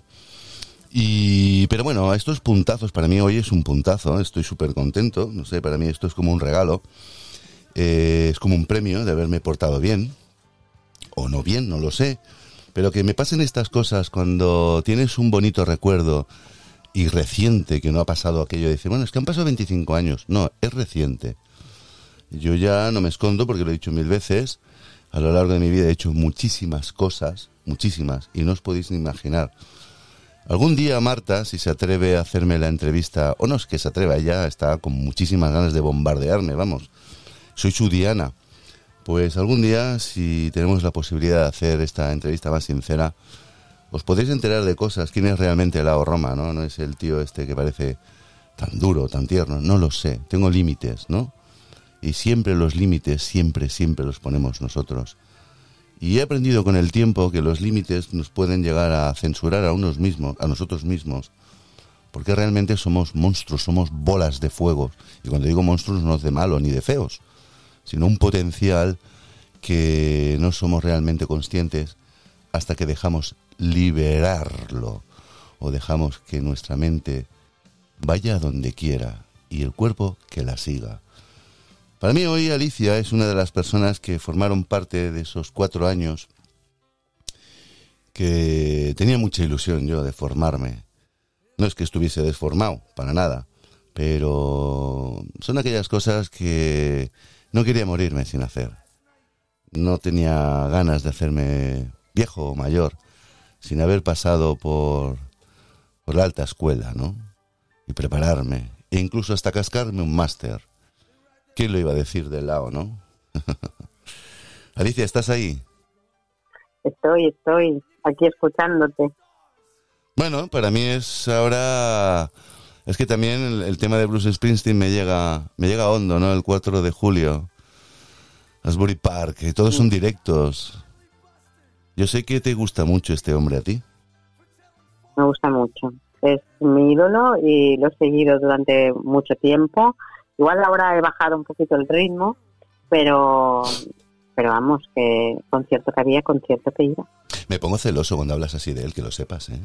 Y, pero bueno, estos puntazos para mí hoy es un puntazo, estoy súper contento, no sé, para mí esto es como un regalo, Eh, es como un premio de haberme portado bien, o no bien, no lo sé, pero que me pasen estas cosas cuando tienes un bonito recuerdo y reciente, que no ha pasado aquello de decir, bueno, es que han pasado 25 años, no, es reciente. Yo ya no me escondo porque lo he dicho mil veces, a lo largo de mi vida he hecho muchísimas cosas, muchísimas, y no os podéis ni imaginar. Algún día Marta, si se atreve a hacerme la entrevista, o no es que se atreva, ella está con muchísimas ganas de bombardearme, vamos. Soy su Diana. Pues algún día, si tenemos la posibilidad de hacer esta entrevista más sincera, os podéis enterar de cosas. ¿Quién es realmente Lao Roma, no? No es el tío este que parece tan duro, tan tierno. No lo sé. Tengo límites, ¿no? Y siempre los límites, siempre, siempre los ponemos nosotros. Y he aprendido con el tiempo que los límites nos pueden llegar a censurar a unos mismos, a nosotros mismos, porque realmente somos monstruos, somos bolas de fuego. Y cuando digo monstruos no es de malo ni de feos, sino un potencial que no somos realmente conscientes hasta que dejamos liberarlo o dejamos que nuestra mente vaya donde quiera y el cuerpo que la siga. Para mí hoy Alicia es una de las personas que formaron parte de esos cuatro años que tenía mucha ilusión yo de formarme. No es que estuviese desformado, para nada, pero son aquellas cosas que no quería morirme sin hacer. No tenía ganas de hacerme viejo o mayor sin haber pasado por, por la alta escuela, ¿no? Y prepararme, e incluso hasta cascarme un máster. ¿Quién lo iba a decir del lado, no? [laughs] Alicia, ¿estás ahí? Estoy, estoy aquí escuchándote. Bueno, para mí es ahora es que también el, el, tema de Bruce Springsteen me llega me llega hondo, ¿no? El 4 de julio. Asbury Park, y todos son directos. Yo sé que te gusta mucho este hombre a ti. Me gusta mucho. Es mi ídolo y lo he seguido durante mucho tiempo. Igual ahora he bajado un poquito el ritmo, pero pero vamos, que concierto que había, concierto que iba. Me pongo celoso cuando hablas así de él, que lo sepas, ¿eh?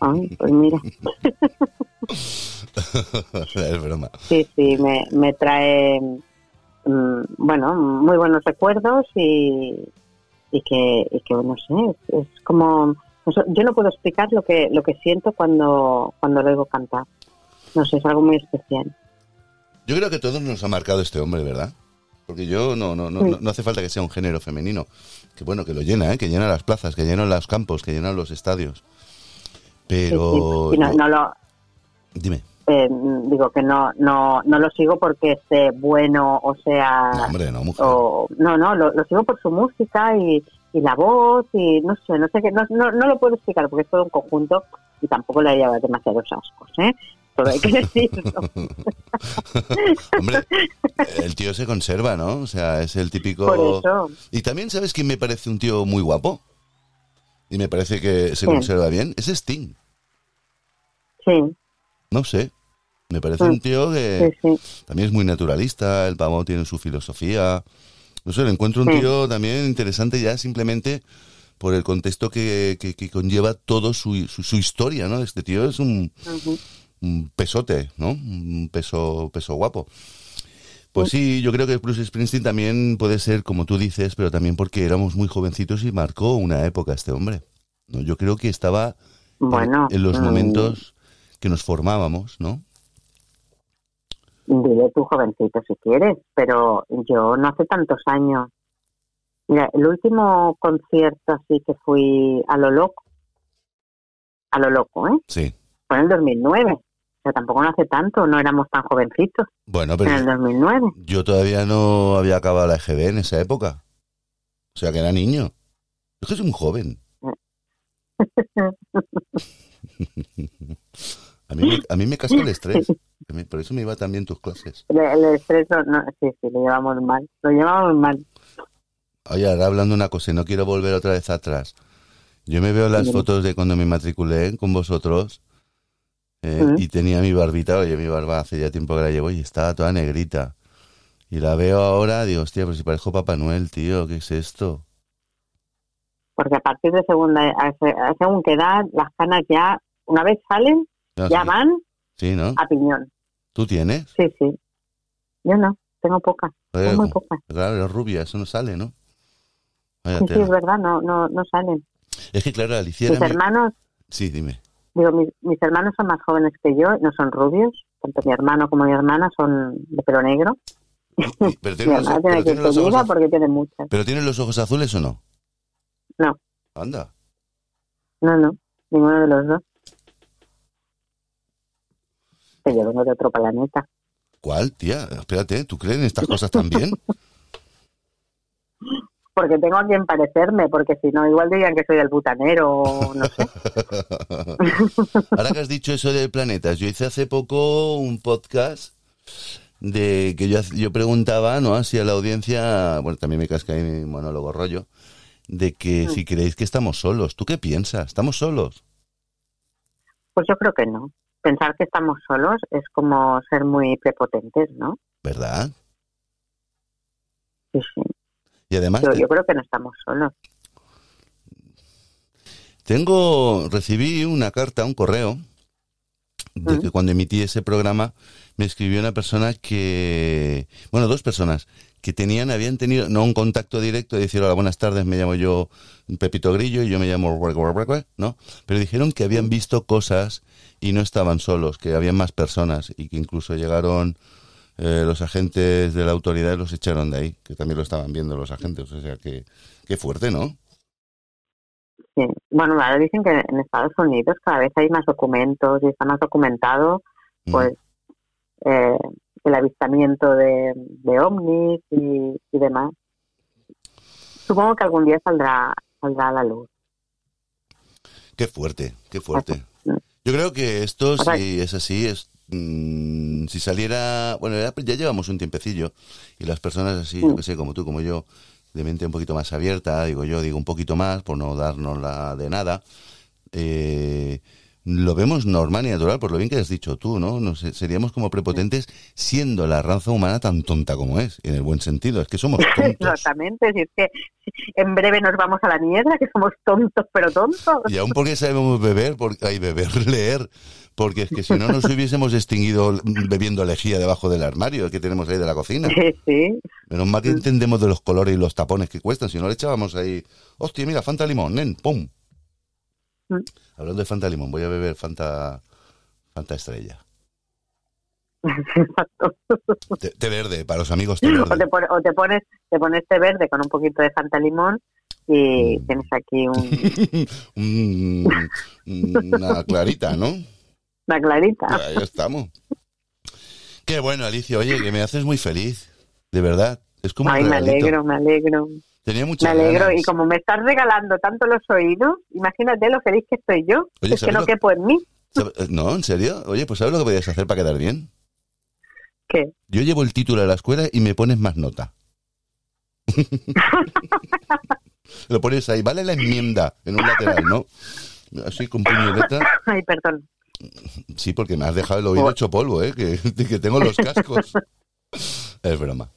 Ay, pues mira. [laughs] es broma. Sí, sí, me, me trae, mm, bueno, muy buenos recuerdos y, y que, y que no sé, es, es como, yo no puedo explicar lo que, lo que siento cuando, cuando lo oigo cantar. No sé, es algo muy especial. Yo creo que todos nos ha marcado este hombre, ¿verdad? Porque yo no, no, no, Sí. no hace falta que sea un género femenino. Que bueno, que lo llena, ¿eh? que llena las plazas, que llena los campos, que llena los estadios. Pero... Sí, sí. Y no, no lo, Dime. eh, digo que no, no, no lo sigo porque esté bueno o sea No, hombre, no, mujer. o no no lo, lo sigo por su música y, y la voz y no sé no sé qué no, no, no lo puedo explicar porque es todo un conjunto y tampoco le haría demasiados ascos eh pero hay que [laughs] decirlo Hombre, el tío se conserva, ¿no? O sea, es el típico... por eso Y también, ¿sabes quién me parece un tío muy guapo? Y me parece que se conserva bien. Es Sting. sí No sé. Me parece Mm. un tío que sí también es muy naturalista. El pavo tiene su filosofía. No sé, le encuentro un tío también interesante ya simplemente por el contexto que, que- que conlleva todo su, su, su historia, ¿no? Este tío es un. Un pesote, ¿no? Un peso, peso guapo. Pues sí, yo creo que Bruce Springsteen también puede ser, como tú dices, pero también porque éramos muy jovencitos y marcó una época este hombre. ¿no? Yo creo que estaba en- bueno en los mm, momentos que nos formábamos, ¿no? Dile tú, jovencito, si quieres, pero yo no hace tantos años. Mira, el último concierto así que fui a lo loco, a lo loco, ¿eh? Sí. Fue en el 2009. Tampoco no hace tanto, no éramos tan jovencitos. Bueno, En el pero 2009. yo todavía no había acabado la EGB en esa época. O sea, que era niño. Es que soy un joven. [laughs] A mí, me, a mí me casca el estrés. Mí- Por eso me iba también tus clases. El, el estrés, no, sí, sí, lo llevamos mal. Lo llevamos mal. Oye, ahora hablando una cosa, y no quiero volver otra vez atrás. Yo me veo las fotos de cuando me matriculé con vosotros eh, y tenía mi barbita, oye, mi barba hace ya tiempo que la llevo y estaba toda negrita. Y la veo ahora, digo, hostia, pero si parezco Papá Noel, tío, ¿qué es esto? Porque a partir de segunda, según qué edad, las canas ya, una vez salen, No, ya sí. van Sí, ¿no? a piñón. ¿Tú tienes? Sí, sí. Yo no, tengo pocas, Joder, tengo muy pocas. claro, eres rubia, eso no sale, ¿no? Vaya Sí, es verdad, no, no, no salen. Es que claro, Alicia Mis mi- hermanos, Sí, dime. Digo, mis, mis hermanos son más jóvenes que yo, no son rubios. Tanto mi hermano como mi hermana son de pelo negro. Pero [laughs] tienen los, pero tiene que tienen los ojos porque tiene muchas. ¿Pero tienen los ojos azules o no? No. Anda. No, no, ninguno de los dos. Que yo vengo de otro planeta. ¿Cuál, tía? Espérate, ¿tú crees en estas cosas también? [laughs] porque tengo a quien parecerme, porque si no, igual dirían que soy del butanero o no sé. [laughs] Ahora que has dicho eso de planetas, yo hice hace poco un podcast de que yo, yo preguntaba, ¿no? Así a la audiencia, bueno, también me casca ahí mi monólogo rollo, de que Mm. si creéis que estamos solos. ¿Tú qué piensas? ¿Estamos solos? Pues yo creo que no. Pensar que estamos solos es como ser muy prepotentes, ¿no? ¿Verdad? Sí, sí. Y además Yo, te- yo creo que no estamos solos. tengo, recibí una carta, un correo, de Mm. que cuando emití ese programa me escribió una persona que, bueno, dos personas que tenían, habían tenido, no un contacto directo de decir, hola, buenas tardes, me llamo yo Pepito Grillo y yo me llamo, ¿no? Pero dijeron que habían visto cosas y no estaban solos, que habían más personas y que incluso llegaron eh, los agentes de la autoridad los echaron de ahí, que también lo estaban viendo los agentes, o sea que, qué fuerte, ¿no? Sí. Bueno, ahora dicen que en Estados Unidos cada vez hay más documentos y está más documentado, Mm. pues, eh, el avistamiento de, de ovnis y, y demás. Supongo que algún día saldrá, saldrá a la luz. Qué fuerte, qué fuerte. Mm. Yo creo que esto, O sea- si es así, es mm, si saliera, bueno, ya, ya llevamos un tiempecillo y las personas así, yo Mm. que sé, como tú, como yo, de mente un poquito más abierta, digo yo, digo un poquito más, por no darnos la de nada, eh, lo vemos normal y natural, por lo bien que has dicho tú, ¿no? No sé, seríamos como prepotentes siendo la raza humana tan tonta como es, en el buen sentido, es que somos tontos. [laughs] Exactamente, si es que en breve nos vamos a la mierda, que somos tontos pero tontos. Y aún porque sabemos beber, porque hay beber, [laughs] leer, porque es que si no nos [laughs] hubiésemos extinguido bebiendo lejía debajo del armario que tenemos ahí de la cocina. Sí, sí. Menos mal que entendemos de los colores y los tapones que cuestan, si no le echábamos ahí, hostia, mira, Fanta Limón, nen, pum. Mm. Hablando de Fanta Limón, voy a beber Fanta, Fanta Estrella. Exacto. Té, té verde, para los amigos té O te, o te pones te pones té verde con un poquito de Fanta Limón y Mm. tienes aquí un, [laughs] una clarita, ¿no? una clarita. Ahí estamos. Qué bueno, Alicia, oye, que me haces muy feliz, de verdad. Es como un Ay, me alegro, me alegro. Tenía Me muchas alegro. ganas. Y como me estás regalando tanto los oídos, imagínate lo feliz que estoy yo. Oye, es que ¿sabes no lo- quepo en mí. ¿Sab- eh, No, ¿en serio? Oye, pues ¿sabes lo que podías hacer para quedar bien? ¿Qué? Yo llevo el título de la escuela y me pones más nota. [laughs] lo pones ahí, vale la enmienda en un lateral, ¿no? Así con puño y letra. Ay, perdón. Sí, porque me has dejado el oído hecho polvo, ¿eh? Que, que tengo los cascos. [laughs] Es broma.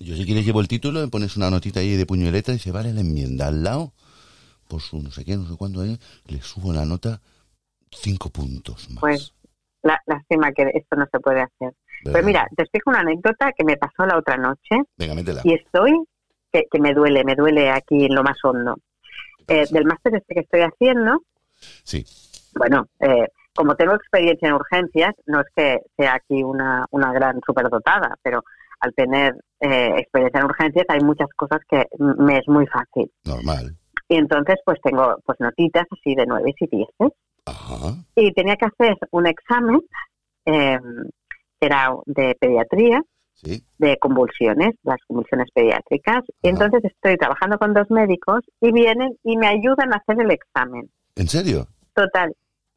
Yo si quieres llevo el título, me pones una notita ahí de puño y letra y dice, vale la enmienda. Al lado, por su no sé qué, no sé cuándo, le subo la nota cinco puntos más. Pues, La, lástima que esto no se puede hacer. ¿verdad? Pero mira, te explico una anécdota que me pasó la otra noche Venga, métela. y estoy, que, que me duele, me duele aquí en lo más hondo. Eh, del máster este que estoy haciendo, Sí. bueno, eh, como tengo experiencia en urgencias, no es que sea aquí una, una gran superdotada, pero al tener eh, experiencia en urgencias hay muchas cosas que me es muy fácil. Normal. Y entonces pues tengo pues notitas así de nueve y diez Ajá. y tenía que hacer un examen eh, que era de pediatría Sí. de convulsiones, las convulsiones pediátricas. Y entonces estoy trabajando con dos médicos y vienen y me ayudan a hacer el examen. ¿En serio? Total,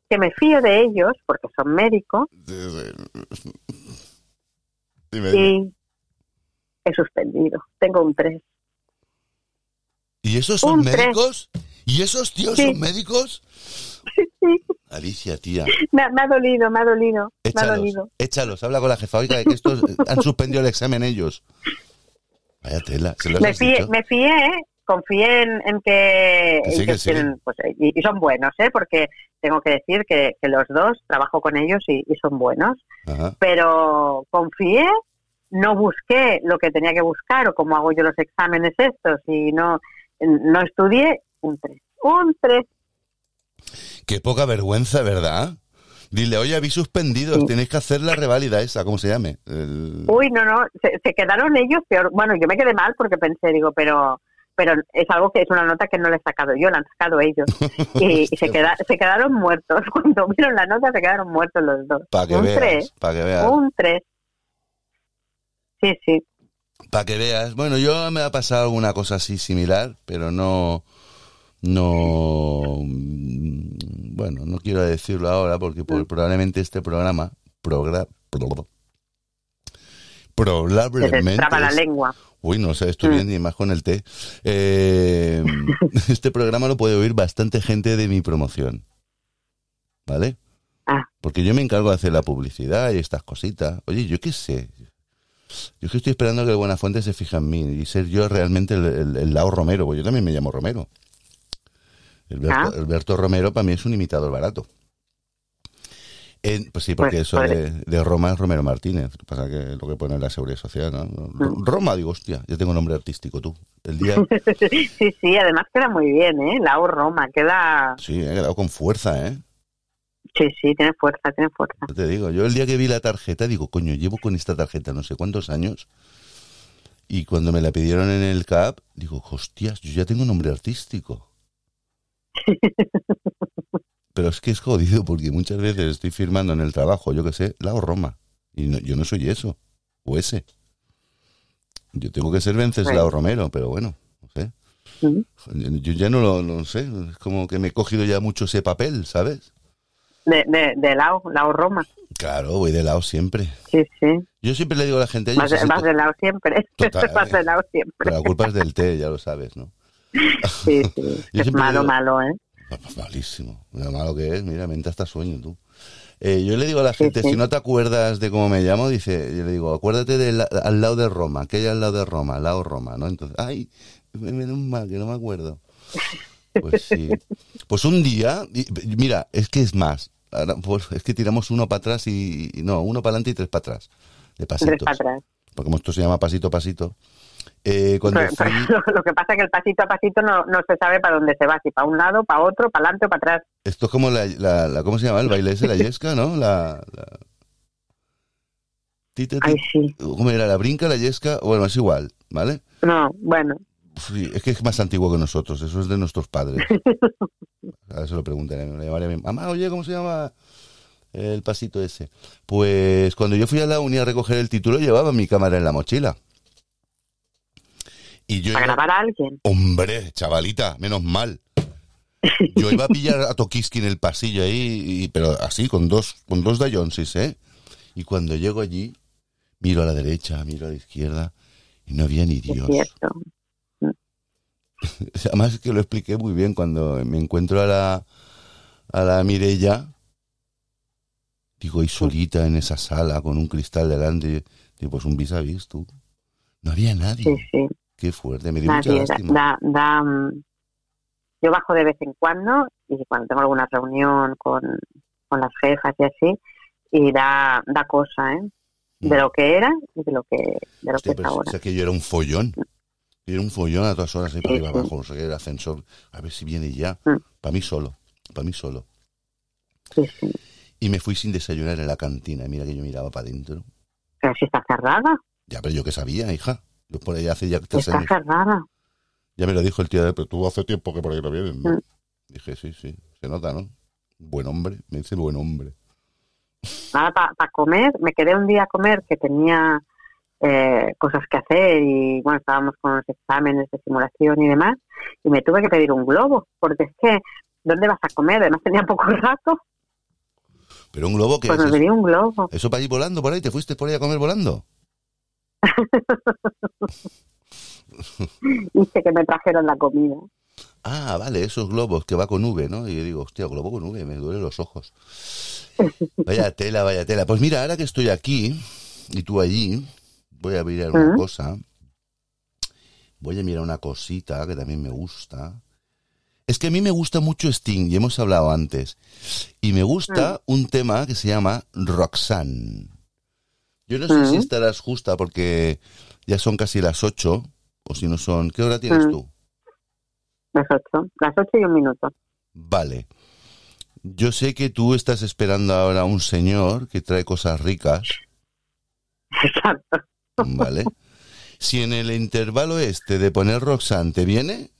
que me fío de ellos porque son médicos Dime, dime. y he suspendido. Tengo un 3. ¿Y esos son un tres. médicos? ¿Y esos tíos Sí. son médicos? [laughs] Sí, Alicia, tía, me, ha- me ha dolido, me ha dolido, me ha échalos, dolido. échalos, habla con la jefa, oiga, que estos eh, han suspendido el examen ellos. Vaya tela, ¿se los Me fié, me fié, ¿eh? confié en, en que, Que sí, que sí. tienen, pues, y, y son buenos, ¿eh? porque tengo que decir que, que los dos trabajo con ellos y, y son buenos. Ajá. pero confié, no busqué lo que tenía que buscar o cómo hago yo los exámenes estos y no, no estudié un 3. Un 3. Qué poca vergüenza, ¿verdad? Dile, oye, habéis suspendido, Sí. tenéis que hacer la reválida esa, ¿cómo se llame? El- Uy, no, no, se, se quedaron ellos peor. Bueno, yo me quedé mal porque pensé, digo, pero pero es algo que es una nota que no le he sacado yo, la han sacado ellos. [laughs] Y, y se, queda, se quedaron muertos. [laughs] Cuando vieron la nota se quedaron muertos los dos. Para que un veas, 3. para que veas. Un 3. Sí, sí. Para que veas. Bueno, yo me ha pasado alguna cosa así similar, pero no. No. mm, Bueno, no quiero decirlo ahora porque por- probablemente este programa. Progra, pro- Se te probablemente. traba la lengua. Uy, no sé, estoy bien ni más con el té. Eh, [laughs] este programa lo puede oír bastante gente de mi promoción. ¿Vale? Ah. Porque yo me encargo de hacer la publicidad y estas cositas. Oye, yo qué sé. Yo es que estoy esperando que el Buenafuente se fije en mí y ser yo realmente el, el, el Lao Romero, porque yo también me llamo Romero. Alberto, Ah. Alberto Romero para mí es un imitador barato. Pues sí, porque Pues, eso de, de Roma es Romero Martínez. Lo que pasa que lo que pone en la Seguridad Social, ¿no? Mm. Roma, digo, hostia, yo tengo nombre artístico, tú. El día, [laughs] sí, sí, además queda muy bien, ¿eh? La O Roma, queda... sí, he quedado con fuerza, ¿eh? Sí, sí, tiene fuerza, tiene fuerza. Te digo, yo el día que vi la tarjeta, digo, coño, llevo con esta tarjeta no sé cuántos años. Y cuando me la pidieron en el CAP, digo, hostias, yo ya tengo nombre artístico. [laughs] Pero es que es jodido porque muchas veces estoy firmando en el trabajo, yo que sé, la o Roma. Y no- yo no soy eso, o ese. Yo tengo que ser Venceslao Romero, pero bueno, no sé. Yo ya no lo no sé, es como que me he cogido ya mucho ese papel, ¿sabes? De, de, de Lao, Lao Roma. Claro, voy de lado siempre. Sí, sí. Yo siempre le digo a la gente, "Oye, Vas de, vas Lao siempre. [laughs] Total, vas eh. de Lao siempre. pero la culpa es del té, ya lo sabes, ¿no? Sí, sí. [laughs] Yo Es malo, digo- malo, ¿eh? Malísimo. Lo malo que es, mira, me entra hasta sueño, tú. Eh, yo le digo a la gente, sí. si no te acuerdas de cómo me llamo, dice, yo le digo, acuérdate del al lado de Roma, que hay al lado de Roma, al lado Roma, ¿no? Entonces, ay, me menos mal que no me acuerdo. Pues sí. Pues un día, mira, es que es más, ahora, pues, es que tiramos uno para atrás y, no, uno para adelante y tres para atrás, de Tres pasitos. para atrás. Porque como esto se llama pasito a pasito. Eh, cuando Pero- fui, pero [laughs] lo que pasa es que el pasito a pasito no, no se sabe para dónde se va, si para un lado, para otro, para adelante o para atrás. Esto es como la, la, la- ¿cómo se llama? El baile ese, la [laughs] yesca, ¿no? La, la- Tita, Ay, sí. ¿Cómo era? La brinca, la yesca, bueno, es igual, ¿vale? No, bueno. Sí, es que es más antiguo que nosotros, eso es de nuestros padres. [laughs] A ver, se lo preguntaré, le llamaré a mi mamá, oye, ¿cómo se llama el pasito ese? Pues cuando yo fui a la uni a recoger el título llevaba mi cámara en la mochila. Y yo Para iba- grabar a alguien. Hombre, chavalita, menos mal. Yo iba a pillar a Tokiski en el pasillo ahí, y- pero así, con dos, con dos Dayonsis, ¿eh? Y cuando llego allí, miro a la derecha, miro a la izquierda, y no había ni Es Dios. cierto. [laughs] Además que lo expliqué muy bien cuando me encuentro a la, a la Mirella, digo, y solita en esa sala, con un cristal delante, digo, pues un vis a vis, tú. No había nadie. Sí, sí. Qué fuerte, me dio mucha Nadie lástima. da, da, mm, yo bajo de vez en cuando y cuando tengo alguna reunión con, con las jefas y así, y da, da cosa, ¿eh? De Mm. lo que era y de lo que, de lo Hostia, que es pero ahora. o sea que yo era un follón. Era un follón a todas horas ahí para arriba abajo, no sé qué, el ascensor, a ver si viene ya. Para mí solo, para mí solo. Y me fui sin desayunar en la cantina. y Mira que yo miraba para adentro. Pero si está cerrada, Ya, pero yo que sabía, hija. Yo por ahí hace ya tres está años. cerrada. Ya me lo dijo el tío, pero tú hace tiempo que por ahí no vienes, ¿no? Mm. Dije, sí, sí, se nota, ¿no? Buen hombre, me dice buen hombre. Nada, para comer, me quedé un día a comer que tenía eh, cosas que hacer y bueno, estábamos con los exámenes de simulación y demás, y me tuve que pedir un globo, porque es que, ¿dónde vas a comer? Además tenía poco [laughs] rato, Pero un globo que pues es me pedí un globo. ¿Eso para ir volando por ahí? ¿Te fuiste por ahí a comer volando? [laughs] Hice que me trajeron la comida. Ah, vale, esos globos que va con V, ¿no? Y yo digo, hostia, globo con V, me duelen los ojos. [laughs] Vaya tela, vaya tela. Pues mira, ahora que estoy aquí y tú allí, voy a mirar una ¿Mm? cosa. Voy a mirar una cosita que también me gusta. Es que a mí me gusta mucho Sting, y hemos hablado antes. Y me gusta un tema que se llama Roxanne. Yo no sé si ¿Mm? estarás justa porque ya son casi las 8, o si no son... ¿Qué hora tienes ¿Mm? tú? Las ocho, las ocho y un minuto. Vale. Yo sé que tú estás esperando ahora a un señor que trae cosas ricas, [laughs] Exacto. ¿Vale? Si en el intervalo este de poner Roxanne te viene,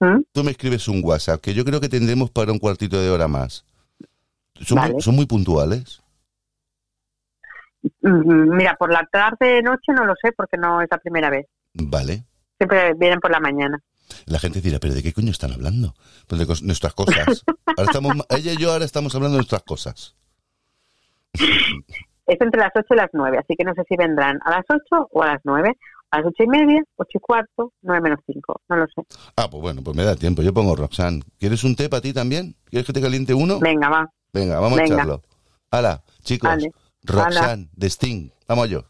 ¿Mm? tú me escribes un WhatsApp, que yo creo que tendremos para un cuartito de hora más. Son, muy, Vale. son muy puntuales. Mira, por la tarde, noche no lo sé porque no es la primera vez. Vale. Siempre vienen por la mañana. La gente dirá, ¿pero de qué coño están hablando? Pues de nuestras cosas. Ahora estamos, ella y yo ahora estamos hablando de nuestras cosas. [laughs] Es entre las 8 y las 9, así que no sé si vendrán a las 8 o a las 9. A las 8 y media, 8 y cuarto, 9 menos 5, no lo sé. Ah, pues bueno, pues me da tiempo. Yo pongo Roxanne. ¿Quieres un té para ti también? ¿Quieres que te caliente uno? Venga, va. Venga, vamos a echarlo. Hala, chicos. Vale. Roxanne, de Sting. Vamos yo.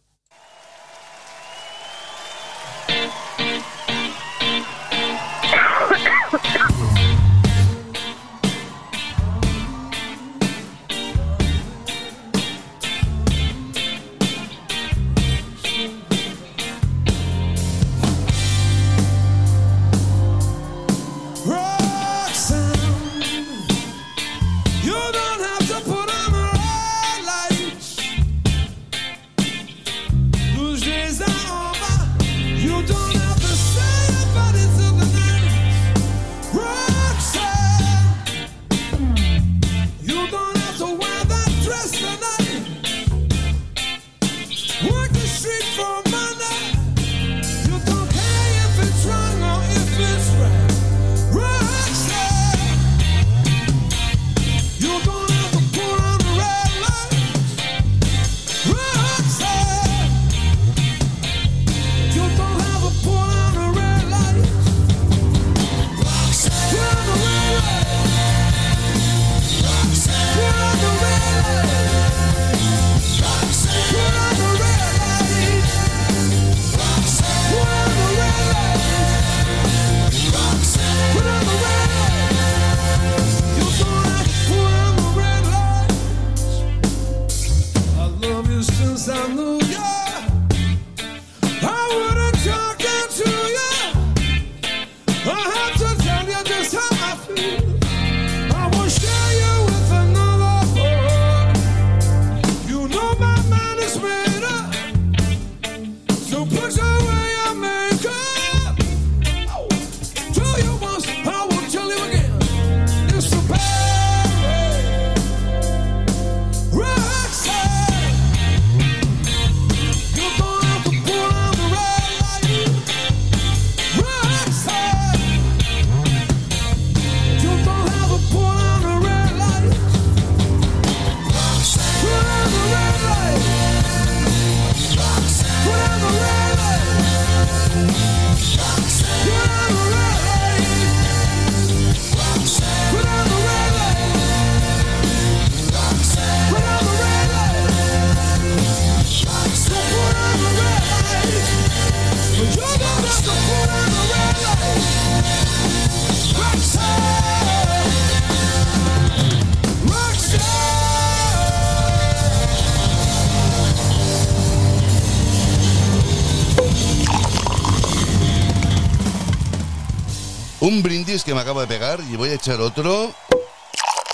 Acabo de pegar y voy a echar otro.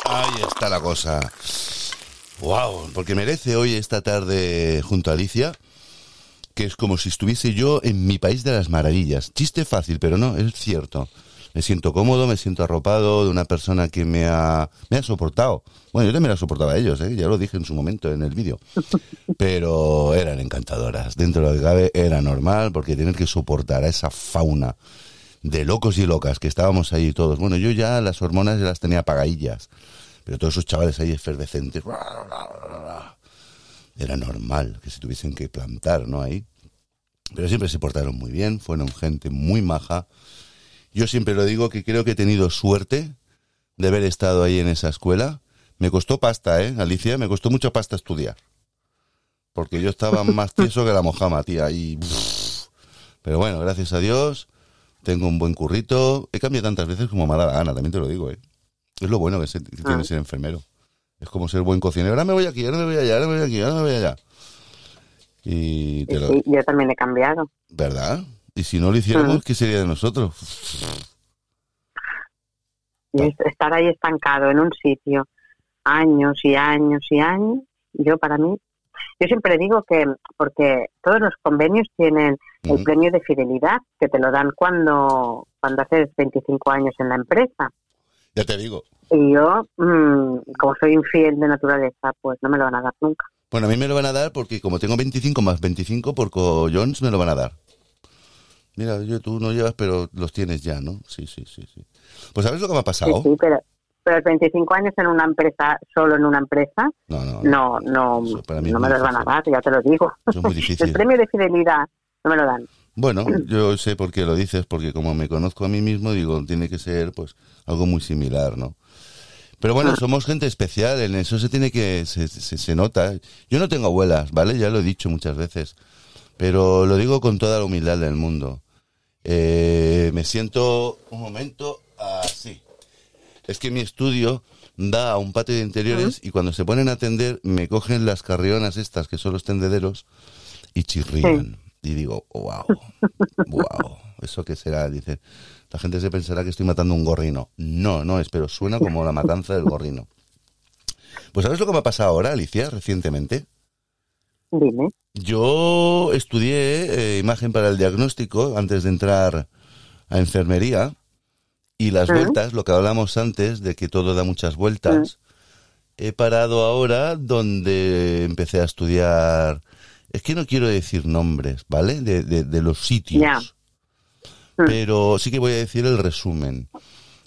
Ahí está la cosa. Wow, porque merece hoy esta tarde junto a Alicia, que es como si estuviese yo en mi país de las maravillas. Chiste fácil, pero no, es cierto. Me siento cómodo, me siento arropado de una persona que me ha, me ha soportado. Bueno, yo también la soportaba a ellos, ¿eh? ya lo dije en su momento en el vídeo. Pero eran encantadoras. Dentro de lo que cabe era normal, porque tener que soportar a esa fauna de locos y locas que estábamos ahí todos. Bueno, yo ya las hormonas ya las tenía apagadillas, pero todos esos chavales ahí efervescentes. Era normal que se tuviesen que plantar, ¿no? Ahí. Pero siempre se portaron muy bien, fueron gente muy maja. Yo siempre lo digo que creo que he tenido suerte de haber estado ahí en esa escuela. Me costó pasta, ¿eh, Alicia? Me costó mucha pasta estudiar. Porque yo estaba más tieso que la mojama, tía. Y... Pero bueno, gracias a Dios, tengo un buen currito. He cambiado tantas veces como me ha dado la gana, también te lo digo, ¿eh? Es lo bueno que, se- que tiene Ah. ser enfermero. Es como ser buen cocinero. Ahora me voy aquí, ahora me voy allá, ahora me voy aquí, ahora me voy allá. Y te lo... Sí, yo también he cambiado. ¿Verdad? Y si no lo hiciéramos, Ah. ¿qué sería de nosotros? Y es- estar ahí estancado en un sitio años y años y años, yo para mí, yo siempre digo que, porque todos los convenios tienen el premio de fidelidad, que te lo dan cuando, cuando haces 25 años en la empresa. Ya te digo. Y yo, mm, como soy infiel de naturaleza, pues no me lo van a dar nunca. Bueno, a mí me lo van a dar porque como tengo 25 más 25, por Jones me lo van a dar. Mira, yo, tú no llevas, pero los tienes ya, ¿no? Sí, sí, sí, sí. Pues ¿sabes lo que me ha pasado? Sí, sí, pero, pero 25 años en una empresa, solo en una empresa, No, no, no, no, Eso para mí es no me los van a dar, ya te lo digo. Eso es muy [laughs] difícil. El premio de fidelidad no me lo dan. Bueno, yo sé por qué lo dices, porque como me conozco a mí mismo, digo, tiene que ser pues algo muy similar, ¿no? Pero bueno, Ah. somos gente especial, en eso se tiene que, se, se, se nota. Yo no tengo abuelas, ¿vale? Ya lo he dicho muchas veces, pero lo digo con toda la humildad del mundo. Eh, me siento un momento así. Es que mi estudio da a un patio de interiores y cuando se ponen a atender me cogen las carrionas estas, que son los tendederos, y chirrían. Y digo, wow, wow, ¿eso qué será? Dice, la gente se pensará que estoy matando un gorrino. No, no es, pero suena como la matanza del gorrino. Pues ¿sabes lo que me ha pasado ahora, Alicia, recientemente? Dime. Yo estudié eh, imagen para el diagnóstico antes de entrar a enfermería y las Ah. vueltas, lo que hablamos antes de que todo da muchas vueltas, he parado ahora donde empecé a estudiar, es que no quiero decir nombres, ¿vale? De, de- de los sitios. Ya. Pero sí que voy a decir el resumen.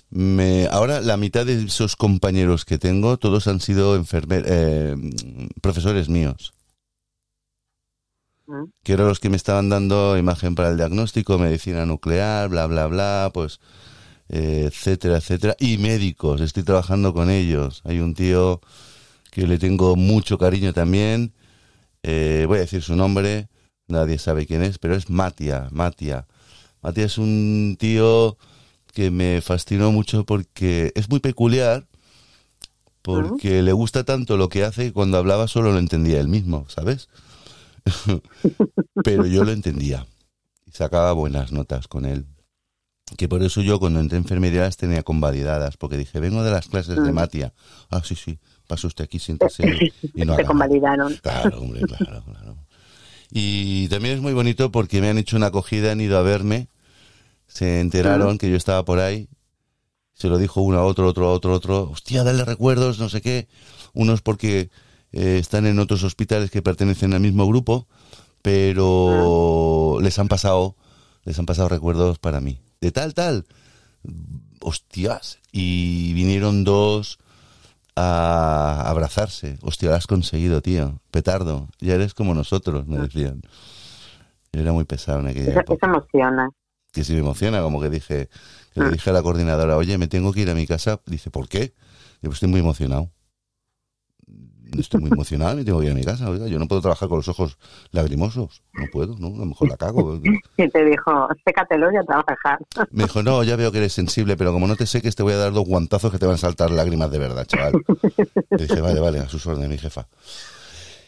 Me, ahora la mitad de esos compañeros que tengo, todos han sido enfermer, eh, profesores míos Mm. que eran los que me estaban dando imagen para el diagnóstico, medicina nuclear, bla, bla, bla, pues, etcétera, etcétera. Y médicos, estoy trabajando con ellos. Hay un tío que le tengo mucho cariño también, eh, voy a decir su nombre, nadie sabe quién es, pero es Matia, Matia. Matia es un tío que me fascinó mucho porque es muy peculiar, porque le gusta tanto lo que hace que cuando hablaba solo lo entendía él mismo, ¿sabes? [laughs] pero yo lo entendía y sacaba buenas notas con él. Que por eso yo cuando entré en enfermería las tenía convalidadas, porque dije, vengo de las clases de Mm. Matia. Ah, sí, sí, pase usted aquí, siéntese y [laughs] no Te convalidaron. Claro, hombre, claro, claro. Y también es muy bonito porque me han hecho una acogida, han ido a verme, se enteraron que yo estaba por ahí, se lo dijo uno a otro, otro a otro, otro, hostia, dale recuerdos, no sé qué, unos porque eh, están en otros hospitales que pertenecen al mismo grupo, pero les han pasado, les han pasado recuerdos para mí, de tal, tal, hostias, y vinieron dos a abrazarse. Hostia, lo has conseguido, tío. Petardo, ya eres como nosotros, me decían. Yo era muy pesado en aquella Eso, época. eso emociona. Que sí me emociona, como que dije, que le dije a la coordinadora, oye, me tengo que ir a mi casa. Dice, ¿por qué? Digo, estoy muy emocionado. Estoy muy emocionado, me tengo que ir a mi casa. Oiga, yo no puedo trabajar con los ojos lagrimosos. No puedo, ¿no? A lo mejor la cago. Y te dijo, sécatelo y a trabajar. [laughs] Me dijo, no, ya veo que eres sensible, pero como no te seques, te voy a dar dos guantazos que te van a saltar lágrimas de verdad, chaval. Le dije, vale, vale, a sus órdenes, mi jefa.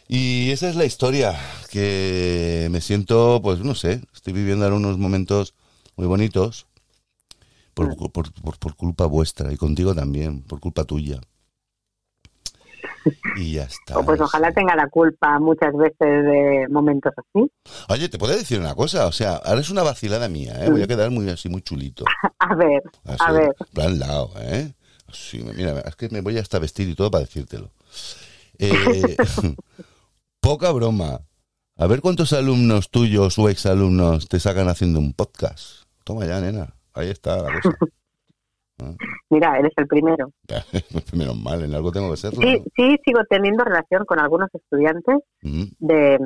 Y esa es la historia, que me siento, pues no sé, estoy viviendo ahora unos momentos muy bonitos por, por, por, por culpa vuestra y contigo también, por culpa tuya. Y ya está. O pues ojalá tenga la culpa muchas veces de momentos así. Oye, te puedo decir una cosa, o sea, ahora es una vacilada mía, ¿eh? Voy a quedar muy así, muy chulito. [laughs] A ver, Así, a ver. plan lao, ¿eh? Así, mira, es que me voy hasta vestir y todo para decírtelo. Eh, [laughs] poca broma. A ver cuántos alumnos tuyos o exalumnos te sacan haciendo un podcast. Toma ya, nena. Ahí está la cosa. [laughs] Mira, eres el primero. [laughs] Menos mal, en algo tengo que serlo. Sí, ¿no? sí, sigo teniendo relación con algunos estudiantes Ujú. de,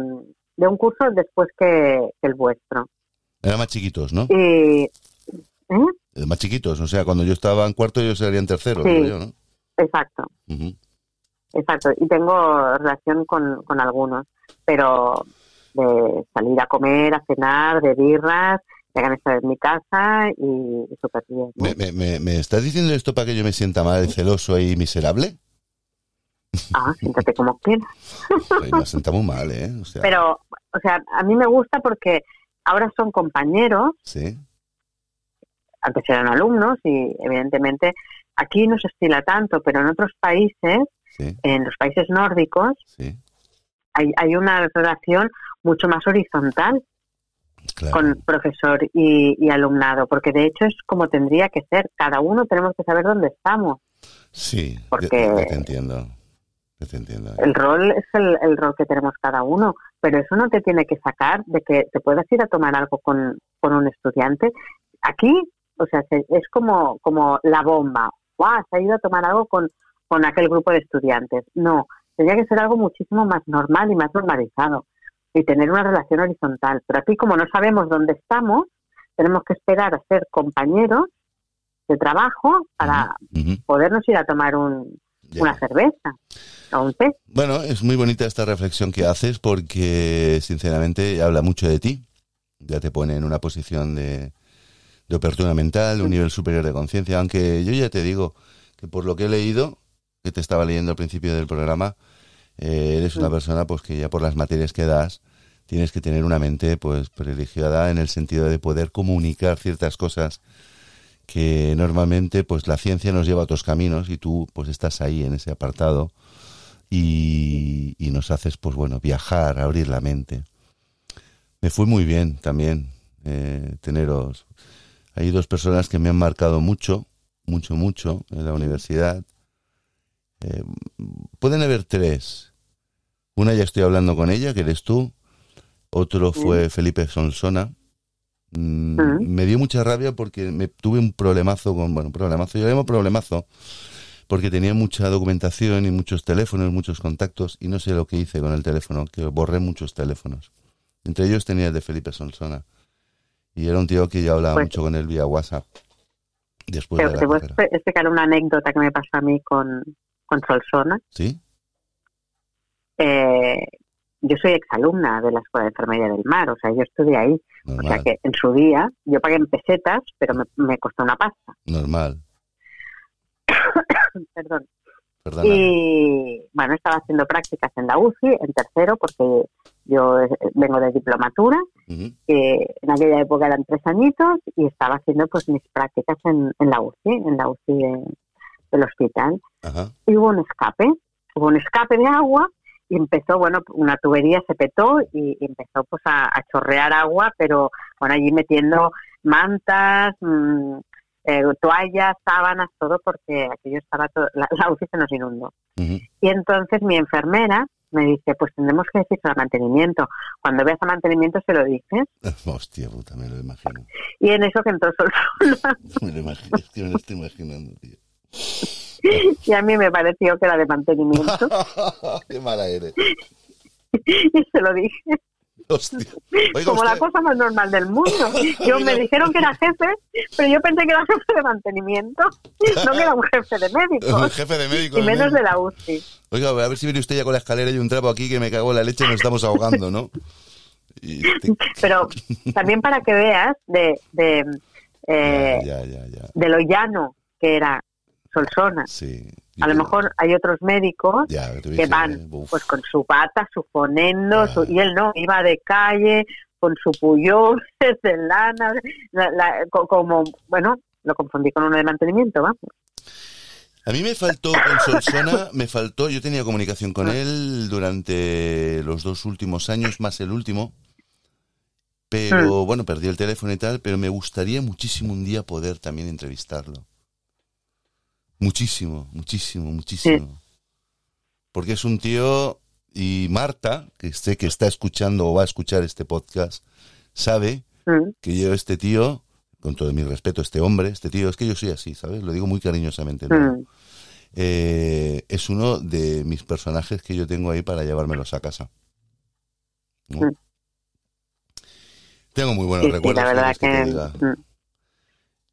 de un curso después que, el vuestro. Eran más chiquitos, ¿no? Y, ¿eh? Más chiquitos, o sea, cuando yo estaba en cuarto ellos serían tercero, Sí. digo yo, ¿no? Exacto, Ujú. exacto. Y tengo relación con, con algunos, pero de salir a comer, a cenar, de birras, mi casa y, y súper bien. ¿no? ¿Me, me, estás diciendo esto para que yo me sienta mal, celoso y miserable? Ah, siéntate como quieras. Me sienta muy mal, ¿eh? O sea, Pero, o sea, a mí me gusta porque ahora son compañeros, Sí, antes eran alumnos y evidentemente aquí no se estila tanto, pero en otros países, sí, en los países nórdicos, sí. hay, hay una relación mucho más horizontal Claro. con profesor y, y alumnado, porque de hecho es como tendría que ser. Cada uno tenemos que saber dónde estamos. Sí, porque- te entiendo. Te entiendo. El rol es el, el rol que tenemos cada uno, pero eso no te tiene que sacar de que te puedas ir a tomar algo con, con un estudiante. Aquí, o sea, se- es como, como la bomba. ¡Guau! Se ha ido a tomar algo con, con aquel grupo de estudiantes. No, tendría que ser algo muchísimo más normal y más normalizado y tener una relación horizontal. Pero aquí, como no sabemos dónde estamos, tenemos que esperar a ser compañeros de trabajo para podernos ir a tomar un, ya. una cerveza o un té. Bueno, es muy bonita esta reflexión que haces porque, sinceramente, habla mucho de ti. Ya te pone en una posición de, de apertura mental, un nivel superior de conciencia. Aunque yo ya te digo que por lo que he leído, que te estaba leyendo al principio del programa, eh, eres una persona pues que ya por las materias que das tienes que tener una mente pues privilegiada en el sentido de poder comunicar ciertas cosas que normalmente pues la ciencia nos lleva a otros caminos y tú pues estás ahí en ese apartado y, y nos haces pues bueno viajar, abrir la mente. Me fue muy bien también eh, teneros. Hay dos personas que me han marcado mucho, mucho, mucho en la universidad. Eh, pueden haber tres. Una ya estoy hablando con ella, que eres tú. Otro fue Felipe Sonsona. Mm, Mm. Me dio mucha rabia porque me tuve un problemazo con, bueno, un problemazo, yo le llamo problemazo, porque tenía mucha documentación y muchos teléfonos, muchos contactos, y no sé lo que hice con el teléfono, que borré muchos teléfonos. Entre ellos tenía el de Felipe Sonsona. Y era un tío que yo hablaba Pues- mucho con él vía WhatsApp. Después Te, de la te voy a carrera. expe- explicar una anécdota que me pasó a mí con, con Solsona. ¿Sí? Eh, yo soy exalumna de la Escuela de Enfermería del Mar, o sea, yo estudié ahí. O sea que en su día yo pagué en pesetas, pero me, me costó una pasta. Normal. [coughs] Perdón. Perdona. Y bueno, estaba haciendo prácticas en la UCI, en tercero, porque yo eh, vengo de diplomatura. Que en aquella época eran tres añitos y estaba haciendo pues mis prácticas en, en la UCI, en la UCI de- del hospital. Y hubo un escape, hubo un escape de agua y empezó, bueno, una tubería se petó y, y empezó pues a, a chorrear agua, pero bueno, allí metiendo mantas, mm, eh, toallas, sábanas, todo porque aquello estaba todo, la, [laughs] la UCI se nos inundó. Y entonces mi enfermera me dice, pues tendremos que decir a mantenimiento. Cuando veas a mantenimiento se lo dices. [laughs] Hostia puta, me lo imagino. Y en eso que entró Solsona, [laughs] Me lo imagino, es que me lo estoy imaginando, tío. [laughs] y a mí me pareció que era de mantenimiento, [laughs] Qué mala eres. [laughs] y se lo dije, Hostia. Oiga, como la cosa más normal del mundo. Yo me dijeron que era jefe, pero yo pensé que era jefe de mantenimiento, no que era un jefe de El médicos, jefe de médico. y menos de la UCI. Oiga, a ver si viene usted ya con la escalera y un trapo aquí que me cago en la leche y nos estamos ahogando, ¿no? Y te- Pero también para que veas de, de, eh, Ya, ya, ya. de lo llano que era Solsona. Sí. A lo mejor hay otros médicos Ya, que van uf. pues con su bata, su fonendo, Ah. su- y él no, iba de calle con su puyol [laughs] de lana, la- la- co- como, bueno, lo confundí con uno de mantenimiento, vamos. A mí me faltó con Solsona, me faltó, yo tenía comunicación con él durante los dos últimos años, más el último, pero bueno, perdí el teléfono y tal, pero me gustaría muchísimo un día poder también entrevistarlo. Muchísimo, muchísimo, muchísimo. Porque es un tío, y Marta, que sé que está escuchando o va a escuchar este podcast, sabe Mm, que yo este tío, con todo mi respeto, este hombre, este tío, es que yo soy así, ¿sabes? Lo digo muy cariñosamente. ¿no? mm. Eh, es uno de mis personajes que yo tengo ahí para llevármelos a casa. ¿no? Mm. Tengo muy buenos recuerdos. la verdad ¿quieres que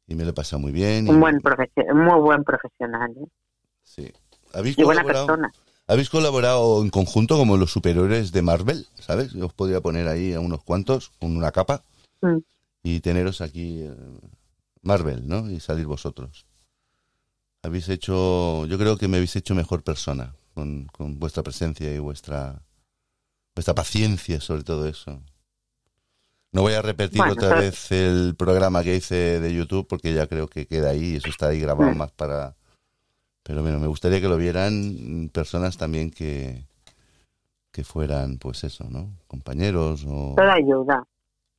Y me lo he pasado muy bien. y- un buen profesional, muy buen profesional ¿eh? sí. ¿Habéis, y buena colaborado, persona. habéis colaborado en conjunto como los superhéroes de Marvel? ¿Sabes? Yo os podría poner ahí a unos cuantos con una capa Mm. y teneros aquí eh, Marvel, ¿no? Y salir vosotros. Habéis hecho, yo creo que me habéis hecho mejor persona con, con vuestra presencia y vuestra vuestra paciencia sobre todo eso. No voy a repetir Bueno, otra vez el programa que hice de YouTube porque ya creo que queda ahí, eso está ahí grabado más para... Pero bueno, me gustaría que lo vieran personas también que, que fueran, pues eso, ¿no? Compañeros o... Todo ayuda